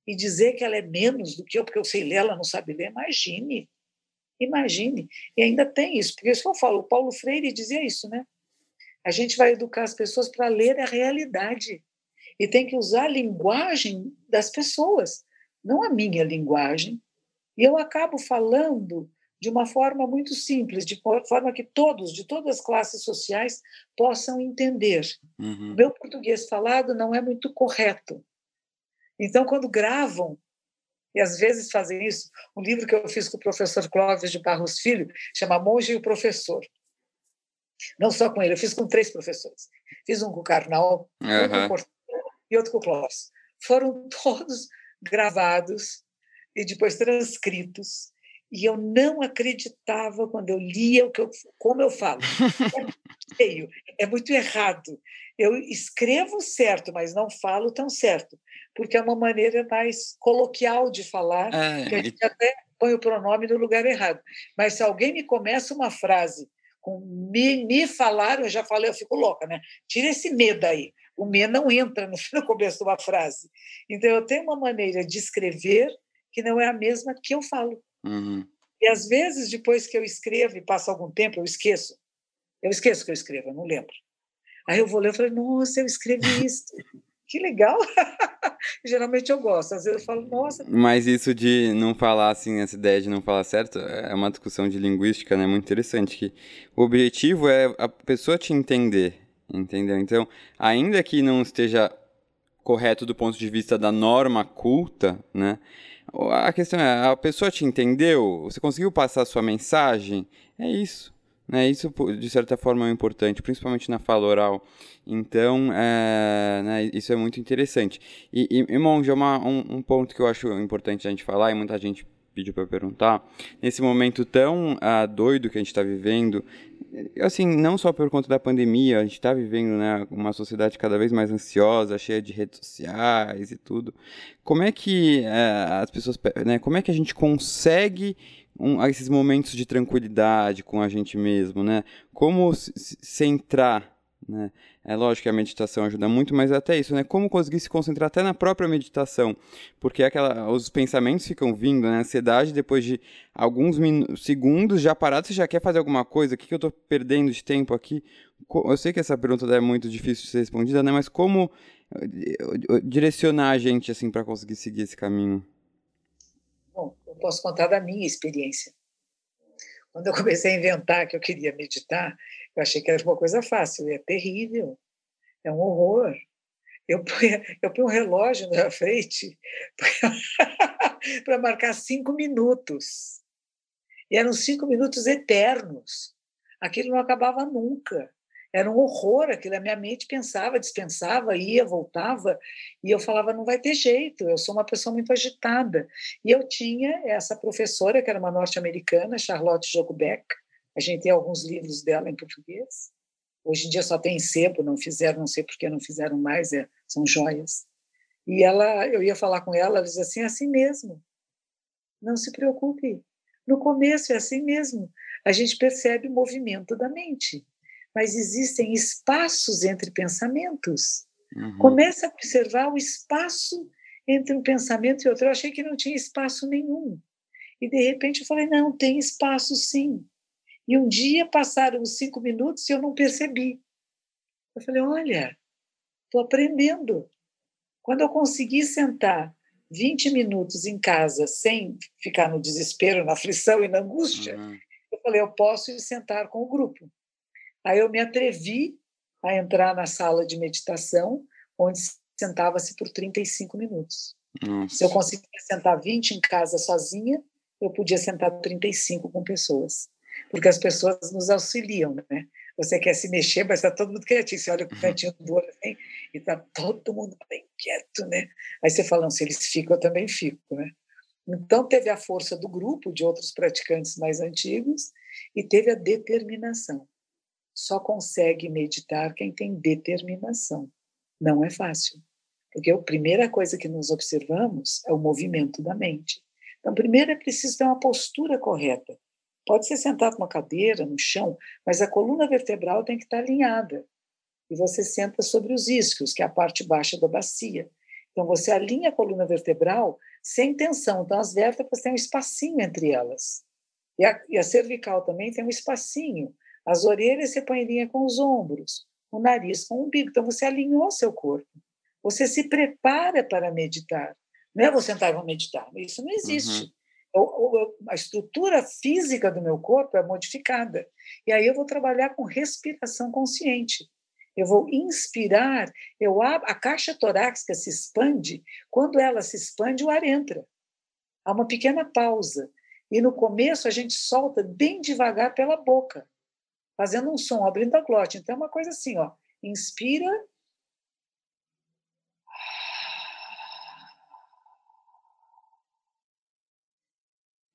e dizer que ela é menos do que eu, porque eu sei ler, ela não sabe ler, imagine. Imagine. E ainda tem isso, porque isso que eu falo, o Paulo Freire dizia isso, né? A gente vai educar as pessoas para ler a realidade. E tem que usar a linguagem das pessoas, não a minha linguagem. E eu acabo falando de uma forma muito simples, de forma que todos, de todas as classes sociais, possam entender. Uhum. O meu português falado não é muito correto, então, quando gravam, e às vezes fazem isso, um livro que eu fiz com o professor Clóvis de Barros Filho, chama Monge e o Professor. Não só com ele, eu fiz com três professores. Fiz um com o Karnal, uhum. outro com o e outro com o Clóvis. Foram todos gravados e depois transcritos. E eu não acreditava quando eu lia o que eu, como eu falo. [LAUGHS] É feio, é muito errado. Eu escrevo certo, mas não falo tão certo porque é uma maneira mais coloquial de falar, é, que a gente até põe o pronome no lugar errado. Mas se alguém me começa uma frase com me, me falaram, eu já falei, eu fico louca, né? Tira esse medo aí. O me não entra no, [LAUGHS] no começo de uma frase. Então, eu tenho uma maneira de escrever que não é a mesma que eu falo. Uhum. E às vezes, depois que eu escrevo e passa algum tempo, eu esqueço. Eu esqueço que eu escrevo, eu não lembro. Aí eu vou ler e falo, nossa, eu escrevi isso que legal. [LAUGHS] Geralmente eu gosto, às vezes eu falo, nossa. Mas isso de não falar assim, essa ideia de não falar certo, é uma discussão de linguística, né? Muito interessante. Que o objetivo é a pessoa te entender, entendeu? Então, ainda que não esteja correto do ponto de vista da norma culta, né? A questão é, a pessoa te entendeu? Você conseguiu passar a sua mensagem? É isso. Né? Isso, de certa forma, é importante, principalmente na fala oral. Então, é, né, isso é muito interessante. E, e, e Monge, é uma, um, um, ponto que eu acho importante a gente falar, e muita gente pediu para perguntar, nesse momento tão uh, doido que a gente está vivendo, assim, não só por conta da pandemia, a gente está vivendo né, uma sociedade cada vez mais ansiosa, cheia de redes sociais e tudo. Como é que uh, as pessoas, né, como é que a gente consegue um, esses momentos de tranquilidade com a gente mesmo, né? Como se centrar né? É lógico que a meditação ajuda muito, mas até isso, né? Como conseguir se concentrar até na própria meditação, porque aquela, os pensamentos ficam vindo, né? A ansiedade depois de alguns segundos já parado, você já quer fazer alguma coisa? O que, que eu estou perdendo de tempo aqui? Eu sei que essa pergunta é muito difícil de ser respondida, né? Mas como eh, eh, direcionar a gente assim para conseguir seguir esse caminho? Posso contar da minha experiência. Quando eu comecei a inventar que eu queria meditar, eu achei que era uma coisa fácil, é terrível, é um horror. Eu ponho, eu ponho um relógio na frente [LAUGHS] para marcar cinco minutos. E eram cinco minutos eternos. Aquilo não acabava nunca. Era um horror aquilo. A minha mente pensava, dispensava, ia, voltava, e eu falava: não vai ter jeito, eu sou uma pessoa muito agitada. E eu tinha essa professora, que era uma norte-americana, Charlotte Jogubeck, a gente tem alguns livros dela em português. Hoje em dia só tem sebo, não fizeram, não sei por que não fizeram mais, é, são joias. E ela, eu ia falar com ela, ela dizia assim: é assim mesmo, não se preocupe. No começo é assim mesmo. A gente percebe o movimento da mente mas existem espaços entre pensamentos. Uhum. Comece a observar o espaço entre um pensamento e outro. Eu achei que não tinha espaço nenhum. E, de repente, eu falei: não, tem espaço sim. E um dia passaram os cinco minutos e eu não percebi. Eu falei: olha, estou aprendendo. Quando eu consegui sentar 20 minutos em casa sem ficar no desespero, na aflição e na angústia, uhum. eu falei: eu posso sentar com o grupo. Aí eu me atrevi a entrar na sala de meditação, onde sentava-se por 35 minutos. Nossa. Se eu conseguia sentar 20 em casa sozinha, eu podia sentar 35 com pessoas. Porque as pessoas nos auxiliam, né? Você quer se mexer, mas está todo mundo quietinho. Você olha para o uhum. cantinho do olho assim, e está todo mundo bem quieto, né? Aí você fala, se eles ficam, eu também fico, né? Então, teve a força do grupo, de outros praticantes mais antigos, e teve a determinação. Só consegue meditar quem tem determinação. Não é fácil, porque a primeira coisa que nos observamos é o movimento da mente. Então, primeiro é preciso ter uma postura correta. Pode ser sentado numa cadeira, no chão, mas a coluna vertebral tem que estar alinhada. E você senta sobre os isquios, que é a parte baixa da bacia. Então, você alinha a coluna vertebral sem tensão. Então, as vértebras têm um espacinho entre elas. E a, e a cervical também tem um espacinho. As orelhas você põe em linha com os ombros, o nariz com o umbigo. Então, você alinhou seu corpo. Você se prepara para meditar. Não é vou sentar e vou meditar. Isso não existe. Uhum. A estrutura física do meu corpo é modificada. E aí eu vou trabalhar com respiração consciente. Eu vou inspirar, eu abro, a caixa torácica se expande, quando ela se expande, o ar entra. Há uma pequena pausa. E no começo a gente solta bem devagar pela boca fazendo um som, abrindo a glote. Então é uma coisa assim, ó. Inspira.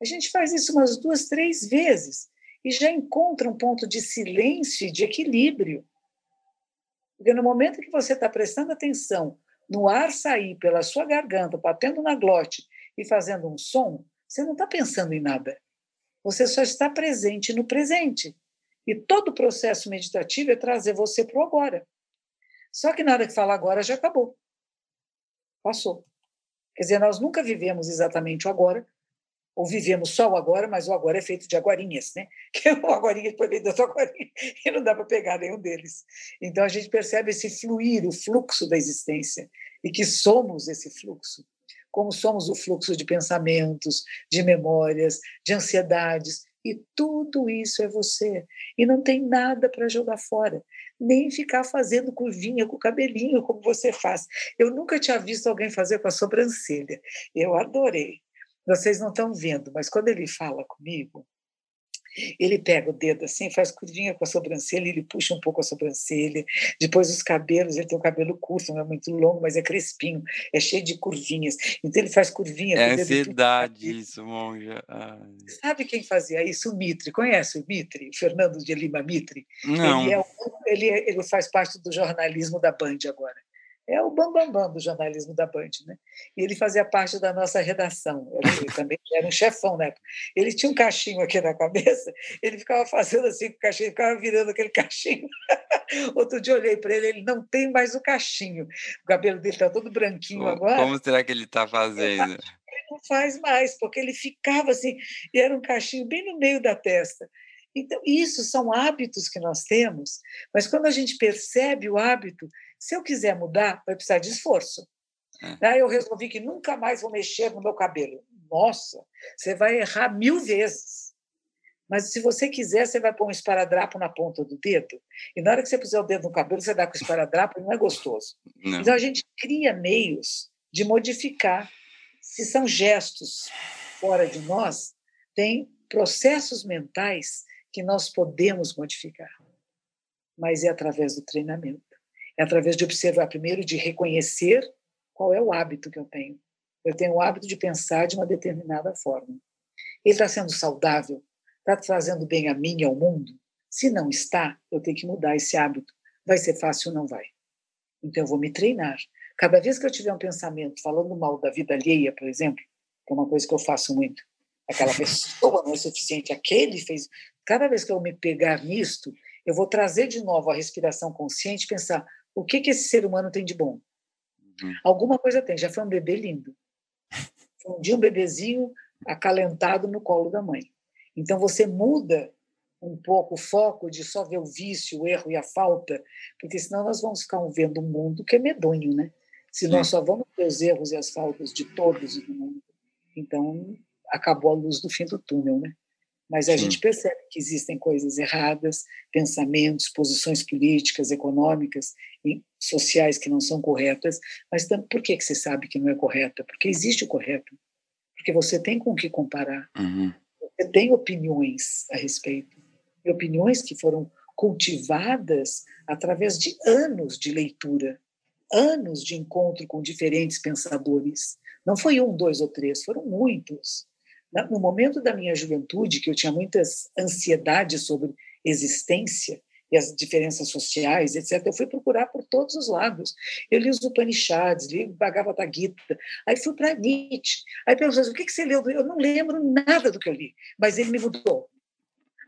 A gente faz isso umas duas, três vezes e já encontra um ponto de silêncio e de equilíbrio. Porque no momento que você está prestando atenção no ar sair pela sua garganta, batendo na glote e fazendo um som, você não está pensando em nada. Você só está presente no presente. E todo o processo meditativo é trazer você para o agora. Só que nada que fala agora já acabou. Passou. Quer dizer, nós nunca vivemos exatamente o agora, ou vivemos só o agora, mas o agora é feito de aguarinhas, né? [LAUGHS] Que é o agorinha depois vem do outro agorinha, [LAUGHS] e não dá para pegar nenhum deles. Então a gente percebe esse fluir, o fluxo da existência, e que somos esse fluxo. Como somos o fluxo de pensamentos, de memórias, de ansiedades, e tudo isso é você. E não tem nada para jogar fora. Nem ficar fazendo curvinha com o cabelinho, como você faz. Eu nunca tinha visto alguém fazer com a sobrancelha. Eu adorei. Vocês não estão vendo, mas quando ele fala comigo, ele pega o dedo assim, faz curvinha com a sobrancelha, ele puxa um pouco a sobrancelha. Depois os cabelos, ele tem o cabelo curto, não é muito longo, mas é crespinho, é cheio de curvinhas. Então ele faz curvinha. É ansiedade isso, monja. Ai. Sabe quem fazia isso? O Mitre. Conhece o Mitre? O Fernando de Lima Mitre? Não. Ele, é, ele, é, ele faz parte do jornalismo da Band agora é o bambambam bam, bam do jornalismo da Band. Né? E ele fazia parte da nossa redação. Ele também era um chefão né? Ele tinha um cachinho aqui na cabeça, ele ficava fazendo assim com o cachinho, ficava virando aquele cachinho. [LAUGHS] Outro dia eu olhei para ele, ele não tem mais o cachinho. O cabelo dele está todo branquinho como, agora. Como será que ele está fazendo? Ele não faz mais, porque ele ficava assim, e era um cachinho bem no meio da testa. Então, isso são hábitos que nós temos, mas quando a gente percebe o hábito, se eu quiser mudar, vai precisar de esforço. É. Aí eu resolvi que nunca mais vou mexer no meu cabelo. Nossa, você vai errar mil vezes. Mas se você quiser, você vai pôr um esparadrapo na ponta do dedo, e na hora que você puser o dedo no cabelo, você dá com o esparadrapo, não é gostoso. Não. Então a gente cria meios de modificar. Se são gestos fora de nós, tem processos mentais que nós podemos modificar. Mas é através do treinamento. É através de observar primeiro, de reconhecer qual é o hábito que eu tenho. Eu tenho o hábito de pensar de uma determinada forma. Ele está sendo saudável? Está fazendo bem a mim e ao mundo? Se não está, eu tenho que mudar esse hábito. Vai ser fácil ou não vai? Então eu vou me treinar. Cada vez que eu tiver um pensamento falando mal da vida alheia, por exemplo, que é uma coisa que eu faço muito, aquela pessoa não é suficiente, aquele fez. Cada vez que eu me pegar nisto, eu vou trazer de novo a respiração consciente pensar: o que, que esse ser humano tem de bom? Uhum. Alguma coisa tem, já foi um bebê lindo. Foi um dia um bebezinho acalentado no colo da mãe. Então você muda um pouco o foco de só ver o vício, o erro e a falta, porque senão nós vamos ficar vendo um mundo que é medonho, né? Se nós só vamos ver os erros e as faltas de todos e do mundo, então acabou a luz do fim do túnel, né? Mas a Sim. gente percebe que existem coisas erradas, pensamentos, posições políticas, econômicas e sociais que não são corretas. Mas por que, que você sabe que não é correta? Porque existe o correto. Porque você tem com o que comparar. Uhum. Você tem opiniões a respeito. E opiniões que foram cultivadas através de anos de leitura, anos de encontro com diferentes pensadores. Não foi um, dois ou três, foram muitos. No momento da minha juventude, que eu tinha muitas ansiedades sobre existência e as diferenças sociais, etc., eu fui procurar por todos os lados. Eu li os Upanishads, li Bhagavad Gita, aí fui para Nietzsche. Aí perguntei, o que, você leu? Eu não lembro nada do que eu li, mas ele me mudou.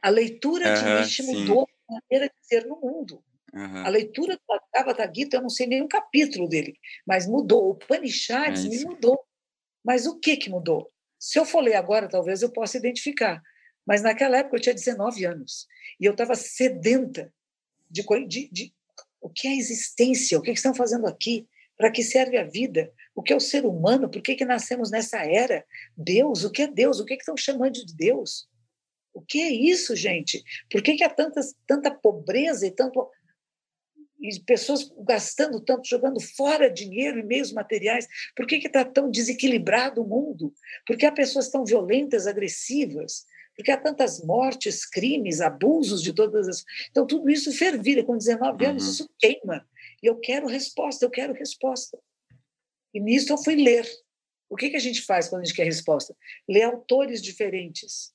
A leitura de Nietzsche sim. mudou a maneira de ser no mundo. Uhum. A leitura do Bhagavad Gita, eu não sei nenhum capítulo dele, mas mudou. O Upanishads é me mudou. Mas o que, que mudou? Se eu for ler agora, talvez eu possa identificar. Mas naquela época eu tinha 19 anos e eu estava sedenta de, de, de, o que é a existência, o que, é que estão fazendo aqui, para que serve a vida, o que é o ser humano, por que, que nascemos nessa era, Deus, o que é Deus, o que, é que estão chamando de Deus? O que é isso, gente? Por que, que há tantas, tanta pobreza e tanto e pessoas gastando tanto, jogando fora dinheiro e meios materiais. Por que está tão desequilibrado o mundo? Por que há pessoas tão violentas, agressivas? Por que há tantas mortes, crimes, abusos de todas as. Então, tudo isso fervilha. Com 19 anos, uhum. isso queima. E eu quero resposta, eu quero resposta. E nisso eu fui ler. O que, que a gente faz quando a gente quer resposta? Ler autores diferentes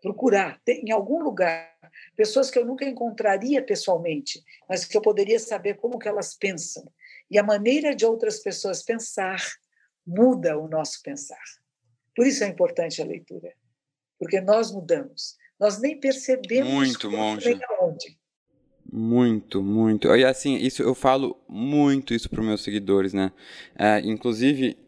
procurar em algum lugar pessoas que eu nunca encontraria pessoalmente, mas que eu poderia saber como que elas pensam. E a maneira de outras pessoas pensar muda o nosso pensar. Por isso é importante a leitura, porque nós mudamos. Nós nem percebemos muito, monge. aonde. Muito, muito. E assim, isso eu falo muito isso para os meus seguidores, né? É, inclusive,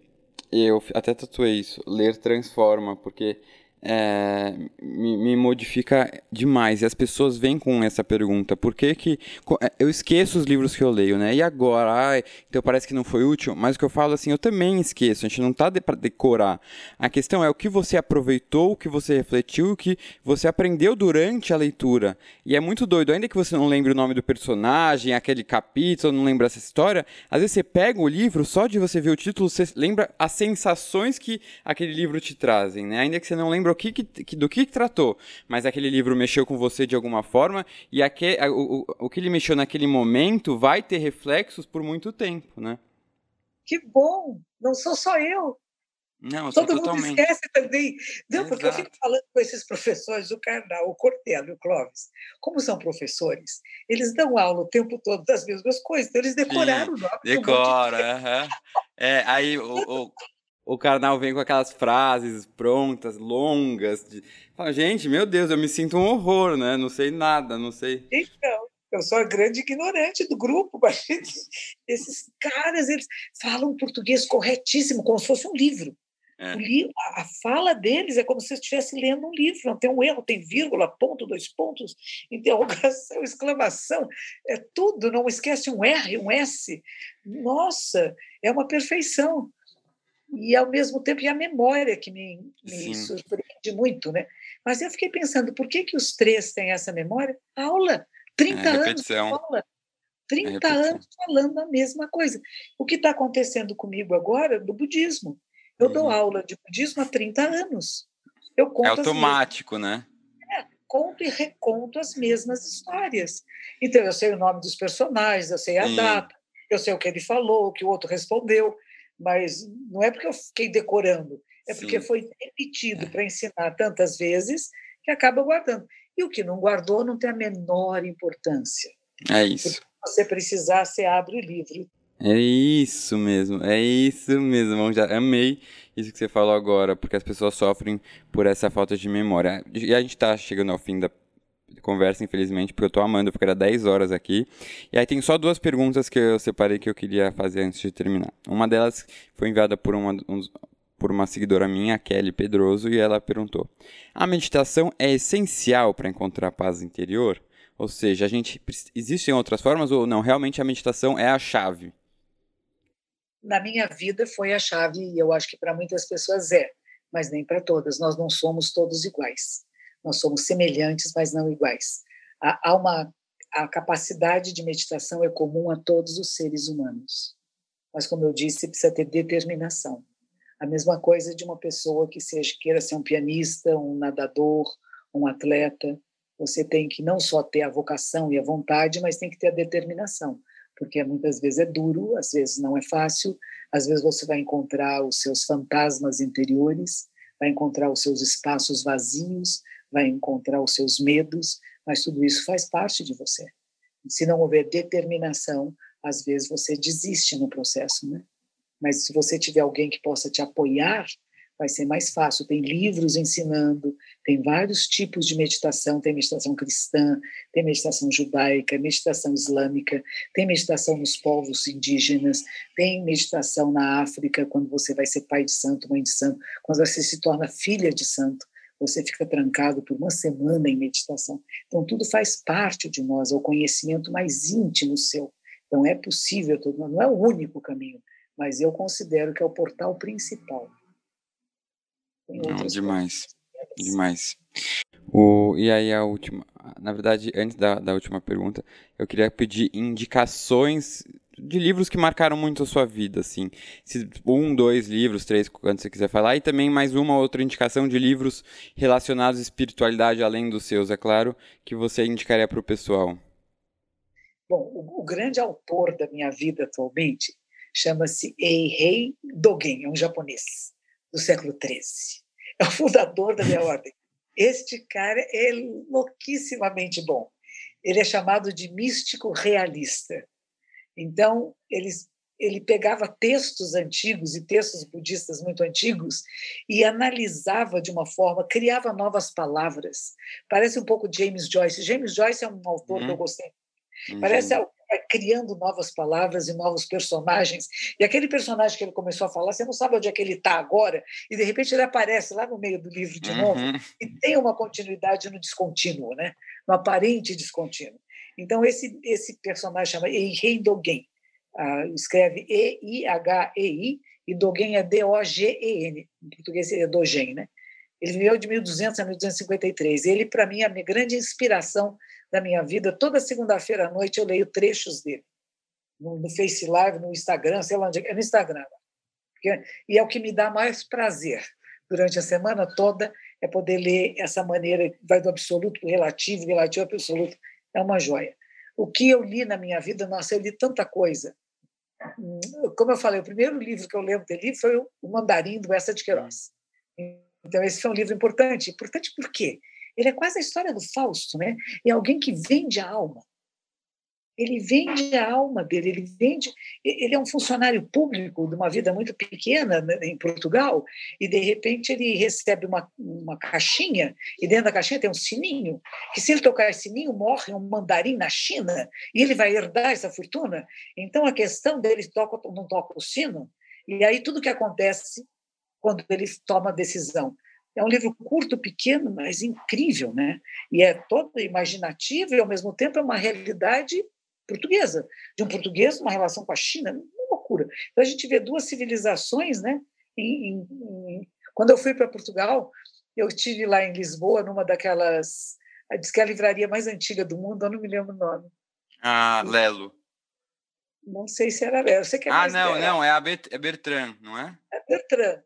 eu até tatuei isso, ler transforma, porque é, me, me, modifica demais. E as pessoas vêm com essa pergunta: por que, que é, eu esqueço os livros que eu leio, né? E agora? Ai, então parece que não foi útil. Mas o que eu falo assim, eu também esqueço. A gente não está de, para decorar. A questão é o que você aproveitou, o que você refletiu, o que você aprendeu durante a leitura. E é muito doido, ainda que você não lembre o nome do personagem, aquele capítulo, não lembra essa história, às vezes você pega o livro, só de você ver o título, você lembra as sensações que aquele livro te trazem, né? Ainda que você não lembre o que, que, do que, que tratou, mas aquele livro mexeu com você de alguma forma e aquele, o, o, o que ele mexeu naquele momento vai ter reflexos por muito tempo, né? Que bom! Não sou só eu. Não, Todo mundo totalmente. esquece também. Não, porque eu fico falando com esses professores do Carnal, o Cortelo e o Clóvis. Como são professores, eles dão aula o tempo todo das mesmas coisas, então eles decoraram Sim, o nome. Decora, um de... é, aí o, o, o Karnal vem com aquelas frases prontas, longas. De... Fala, gente, meu Deus, eu me sinto um horror, né? Não sei nada, não sei. Então, eu sou a grande ignorante do grupo. [LAUGHS] Mas esses caras, eles falam português corretíssimo, como se fosse um livro. É. Livro, a fala deles é como se estivesse lendo um livro, não tem um erro, tem vírgula, ponto, dois pontos, [LAUGHS] interrogação, exclamação, é tudo, não esquece um R, um S. Nossa, é uma perfeição e ao mesmo tempo e a memória que me, me surpreende muito, né? Mas eu fiquei pensando, por que que os três têm essa memória? Aula, 30 é anos de aula, 30 é anos falando a mesma coisa. O que está acontecendo comigo agora do budismo? Eu uhum. dou aula de budismo há 30 anos. Eu conto é automático, né? É, conto e reconto as mesmas histórias. Então, eu sei o nome dos personagens, eu sei a Sim. data, eu sei o que ele falou, o que o outro respondeu mas não é porque eu fiquei decorando, é Sim. porque foi repetido é. para ensinar tantas vezes que acaba guardando. E o que não guardou não tem a menor importância. É isso. Se você precisar, você abre o livro. É isso mesmo, é isso mesmo. Já amei isso que você falou agora, porque as pessoas sofrem por essa falta de memória. E a gente está chegando ao fim da conversa, infelizmente, porque eu tô amando, era 10 horas aqui. E aí tem só duas perguntas que eu separei que eu queria fazer antes de terminar. Uma delas foi enviada por uma, um, por uma seguidora minha, Kelly Pedroso, e ela perguntou: A meditação é essencial para encontrar paz interior? Ou seja, a gente existem outras formas ou não? Realmente a meditação é a chave? Na minha vida foi a chave e eu acho que para muitas pessoas é, mas nem para todas. Nós não somos todos iguais. Nós somos semelhantes, mas não iguais. Há uma a capacidade de meditação é comum a todos os seres humanos. Mas como eu disse, precisa ter determinação. A mesma coisa de uma pessoa que seja queira ser um pianista, um nadador, um atleta, você tem que não só ter a vocação e a vontade, mas tem que ter a determinação, porque muitas vezes é duro, às vezes não é fácil, às vezes você vai encontrar os seus fantasmas interiores, vai encontrar os seus espaços vazios, vai encontrar os seus medos, mas tudo isso faz parte de você. Se não houver determinação, às vezes você desiste no processo, né? Mas se você tiver alguém que possa te apoiar, vai ser mais fácil. Tem livros ensinando, tem vários tipos de meditação, tem meditação cristã, tem meditação judaica, meditação islâmica, tem meditação nos povos indígenas, tem meditação na África, quando você vai ser pai de santo, mãe de santo, quando você se torna filha de santo você fica trancado por uma semana em meditação. Então, tudo faz parte de nós, é o conhecimento mais íntimo seu. Então, é possível, não é o único caminho, mas eu considero que é o portal principal. Não, demais, demais. O, e aí a última, na verdade, antes da, da última pergunta, eu queria pedir indicações de livros que marcaram muito a sua vida, assim. Um, dois livros, três, quando você quiser falar. E também mais uma outra indicação de livros relacionados à espiritualidade, além dos seus, é claro, que você indicaria para o pessoal. Bom, o, o, grande autor da minha vida atualmente chama-se Eihei Dogen, é um japonês do século XIII. É o fundador da minha [LAUGHS] ordem. Este cara é louquissimamente bom. Ele é chamado de místico realista. Então, eles, ele pegava textos antigos e textos budistas muito antigos e analisava de uma forma, criava novas palavras. Parece um pouco James Joyce. James Joyce é um autor uhum. que eu uhum. gostei. Uhum. Parece criando novas palavras e novos personagens. E aquele personagem que ele começou a falar, você não sabe onde é que ele está agora, e de repente ele aparece lá no meio do livro de novo, uhum. e tem uma continuidade no descontínuo, né? no aparente descontínuo. Então, esse, esse personagem chama Eihei Dogen. Ah, escreve E-I-H-E-I, e Dogen é D-O-G-E-N. Em português é Dogen, né? Ele viveu de 1200 a 1253. Ele, para mim, é a minha grande inspiração da minha vida. Toda segunda-feira à noite eu leio trechos dele. No, no Face Live, no Instagram, sei lá onde é. É no Instagram. E é o que me dá mais prazer durante a semana toda, é poder ler essa maneira, vai do absoluto para o relativo, relativo para o absoluto. É uma joia. O que eu li na minha vida, nossa, eu li tanta coisa. Hum, como eu falei, o primeiro livro que eu lembro de li foi o Mandarim, do Essa de Queiroz. Então, esse foi um livro importante. Importante por quê? Ele é quase a história do Fausto, né? É alguém que vende a alma. Ele vende a alma dele, ele vende. Ele é um funcionário público de uma vida muito pequena né, em Portugal, e de repente ele recebe uma, uma caixinha, e dentro da caixinha tem um sininho, que se ele tocar esse sininho, morre um mandarim na China, e ele vai herdar essa fortuna. Então a questão dele toca ou não toca o sino, e aí tudo que acontece quando ele toma a decisão. É um livro curto, pequeno, mas incrível, né? E é todo imaginativo e, ao mesmo tempo, é uma realidade portuguesa, de um português uma relação com a China, uma loucura. Então, a gente vê duas civilizações, né? Em, em. Quando eu fui para Portugal, eu estive lá em Lisboa, numa daquelas... Diz que é a livraria mais antiga do mundo, eu não me lembro o nome. Ah, Lelo. Não sei se era Lelo. Você quer ah, não, não, é a é Bertrand, não é? É Bertrand.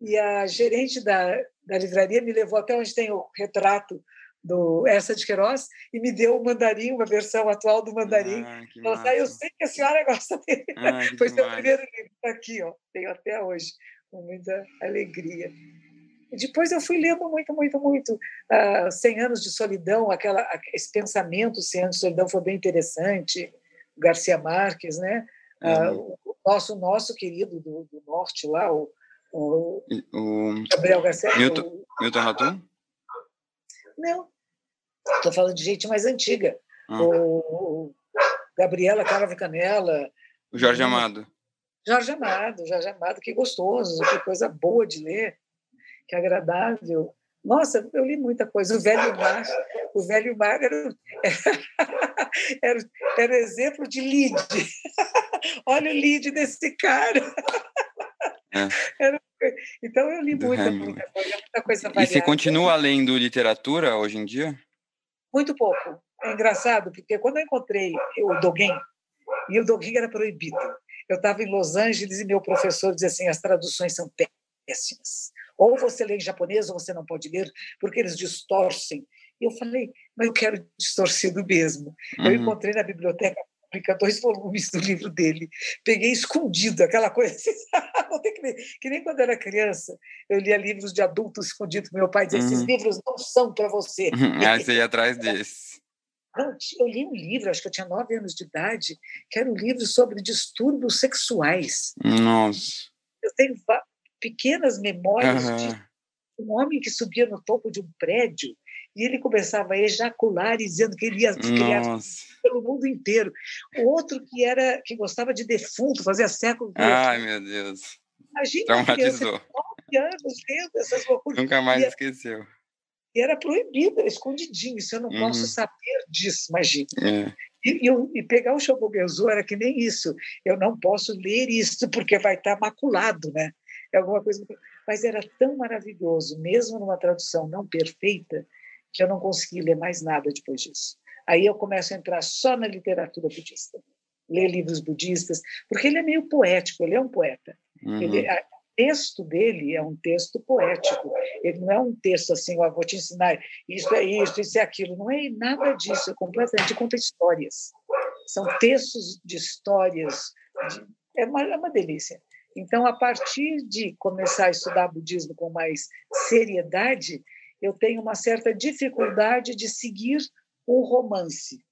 E a gerente da, da livraria me levou até onde tem o retrato do Essa de Queiroz e me deu o mandarim, uma versão atual do mandarim. Ah, Ela disse, eu sei que a senhora gosta dele. Ah, [LAUGHS] Foi seu primeiro livro, está aqui, ó, tenho até hoje, com muita alegria. E depois eu fui lendo muito, muito, muito. Uh, 100 Anos de Solidão, aquela, esse pensamento 100 Anos de Solidão foi bem interessante. O Garcia Marques, né? Uh, o nosso, nosso querido do, do Norte lá, o o, o Gabriel Garcia. Milton, Milton Ratum? Não. Estou falando de gente mais antiga. Ah. O, o Gabriela Carava Canela. O Jorge Amado. Jorge Amado, Jorge Amado, que gostoso, que coisa boa de ler, que agradável. Nossa, eu li muita coisa. O Velho Mar, o Velho Mar era, [LAUGHS] era, era exemplo de lead. [LAUGHS] Olha o lead desse cara. É. Era... Então eu li muita, muita coisa, muita coisa variada. E você continua lendo literatura hoje em dia? Muito pouco. É engraçado, porque quando eu encontrei o Dogen, e o Dogen era proibido, eu estava em Los Angeles e meu professor dizia assim: as traduções são péssimas. Ou você lê em japonês ou você não pode ler, porque eles distorcem. E eu falei, mas eu quero distorcido mesmo. Uhum. Eu encontrei na biblioteca publica dois volumes do livro dele. Peguei escondido, aquela coisa assim, [LAUGHS] que, que, nem quando era criança, eu lia livros de adultos escondidos. Meu pai dizia: uhum. esses livros não são para você. Uhum. [LAUGHS] Aí você ia atrás desse. Não, eu li um livro, acho que eu tinha nove anos de idade, que era um livro sobre distúrbios sexuais. Nossa. Eu tenho pequenas memórias uhum. de um homem que subia no topo de um prédio e ele começava a ejacular dizendo que ele ia criar pelo mundo inteiro. Outro que era que gostava de defunto, fazia século. Ai, meu Deus. Imagina Traumatizou. anos lendo essas loucuras. Nunca mais e esqueceu. E era proibido, era escondidinho. Isso eu não uhum. posso saber disso, imagina. É. E, e, e, pegar o Shobogenzo era que nem isso. Eu não posso ler isso porque vai estar maculado, né? É alguma coisa. Mas era tão maravilhoso, mesmo numa tradução não perfeita, que eu não consegui ler mais nada depois disso. Aí eu começo a entrar só na literatura budista, ler livros budistas, porque ele é meio poético, ele é um poeta. Uhum. Ele, o texto dele é um texto poético. Ele não é um texto assim, ó, vou te ensinar isso é isso, isso é aquilo. Não é nada disso, é completamente conta histórias. São textos de histórias, de, é, uma, é uma delícia. Então, a partir de começar a estudar budismo com mais seriedade, eu tenho uma certa dificuldade de seguir um romance.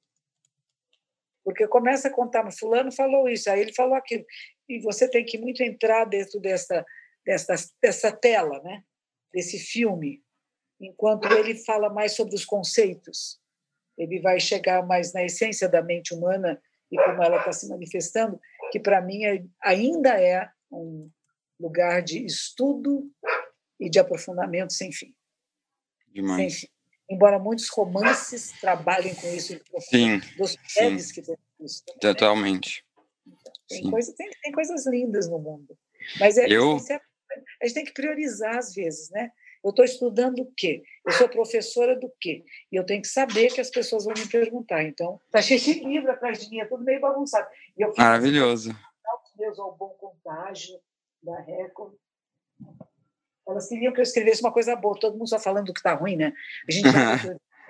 Porque começa a contar, fulano falou isso, aí ele falou aquilo. E você tem que muito entrar dentro dessa, dessa, dessa tela, né? desse filme, enquanto ele fala mais sobre os conceitos. ele vai chegar mais na essência da mente humana e como ela está se manifestando, que para mim é, ainda é um lugar de estudo e de aprofundamento sem fim. Demais. Sem fim. Embora muitos romances trabalhem com isso, sim, dos sim. que tem isso. Também, Totalmente. Né? Tem, coisa, tem, tem, coisas lindas no mundo. Mas é, eu... É, a gente tem que priorizar às vezes, né? Eu estou estudando o quê? Eu sou professora do quê? E eu tenho que saber que as pessoas vão me perguntar. Então, está cheio de livro atrás de mim, é tudo meio bagunçado. Maravilhoso. Deus ao bom contágio da Record. Elas queriam que eu escrevesse uma coisa boa, todo mundo só falando do que está ruim, né? A gente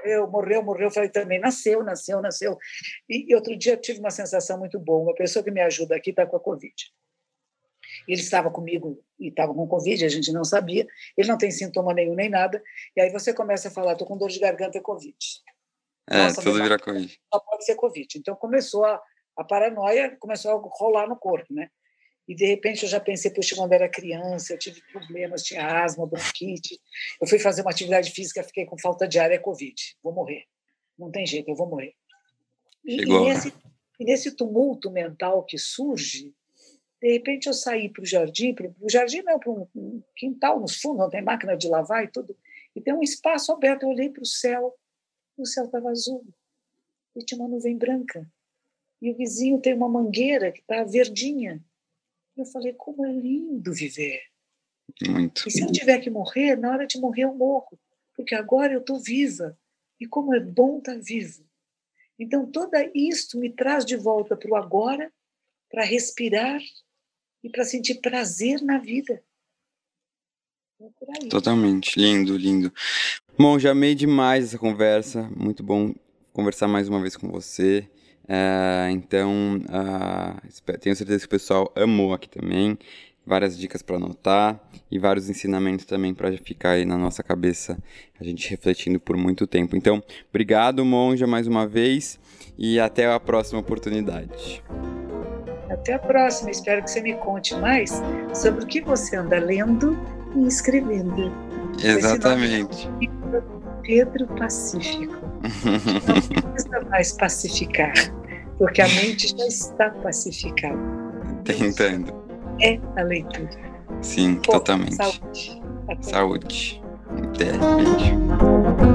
morreu, morreu, morreu. Eu falei também, nasceu, nasceu, nasceu. E, e outro dia eu tive uma sensação muito boa. Uma pessoa que me ajuda aqui está com a Covid. Ele estava comigo e estava com Covid, a gente não sabia. Ele não tem sintoma nenhum nem nada. E aí você começa a falar: estou com dor de garganta, é Covid. É, Nossa, tudo vira Covid. Só pode ser Covid. Então começou a, a paranoia, começou a rolar no corpo, né? E de repente eu já pensei, puxa, quando era criança, eu tive problemas, tinha asma, bronquite. Eu fui fazer uma atividade física, fiquei com falta de ar, é Covid. Vou morrer. Não tem jeito, eu vou morrer. E, e, nesse, e nesse tumulto mental que surge, de repente eu saí para o jardim, para o jardim não, para um quintal nos fundos, não tem máquina de lavar e tudo, e tem um espaço aberto. Eu olhei para o céu, e o céu estava azul, e tinha uma nuvem branca. E o vizinho tem uma mangueira que está verdinha. Eu falei, como é lindo viver. Muito. E se eu tiver que morrer, na hora de morrer eu morro, porque agora eu estou viva. E como é bom estar tá vivo. Então, toda isto me traz de volta para o agora, para respirar e para sentir prazer na vida. É Totalmente, lindo, lindo. Bom, já amei demais essa conversa, muito bom conversar mais uma vez com você. Uh, então, uh, tenho certeza que o pessoal amou aqui também. Várias dicas para anotar e vários ensinamentos também para ficar aí na nossa cabeça, a gente refletindo por muito tempo. Então, obrigado, Monja, mais uma vez e até a próxima oportunidade. Até a próxima. Espero que você me conte mais sobre o que você anda lendo e escrevendo. Exatamente. Pedro Pacífico. Não precisa mais pacificar, porque a mente já está pacificada. Tentando. É a leitura. Sim, Pô, totalmente. Saúde. Até. Saúde. Até. Beijo.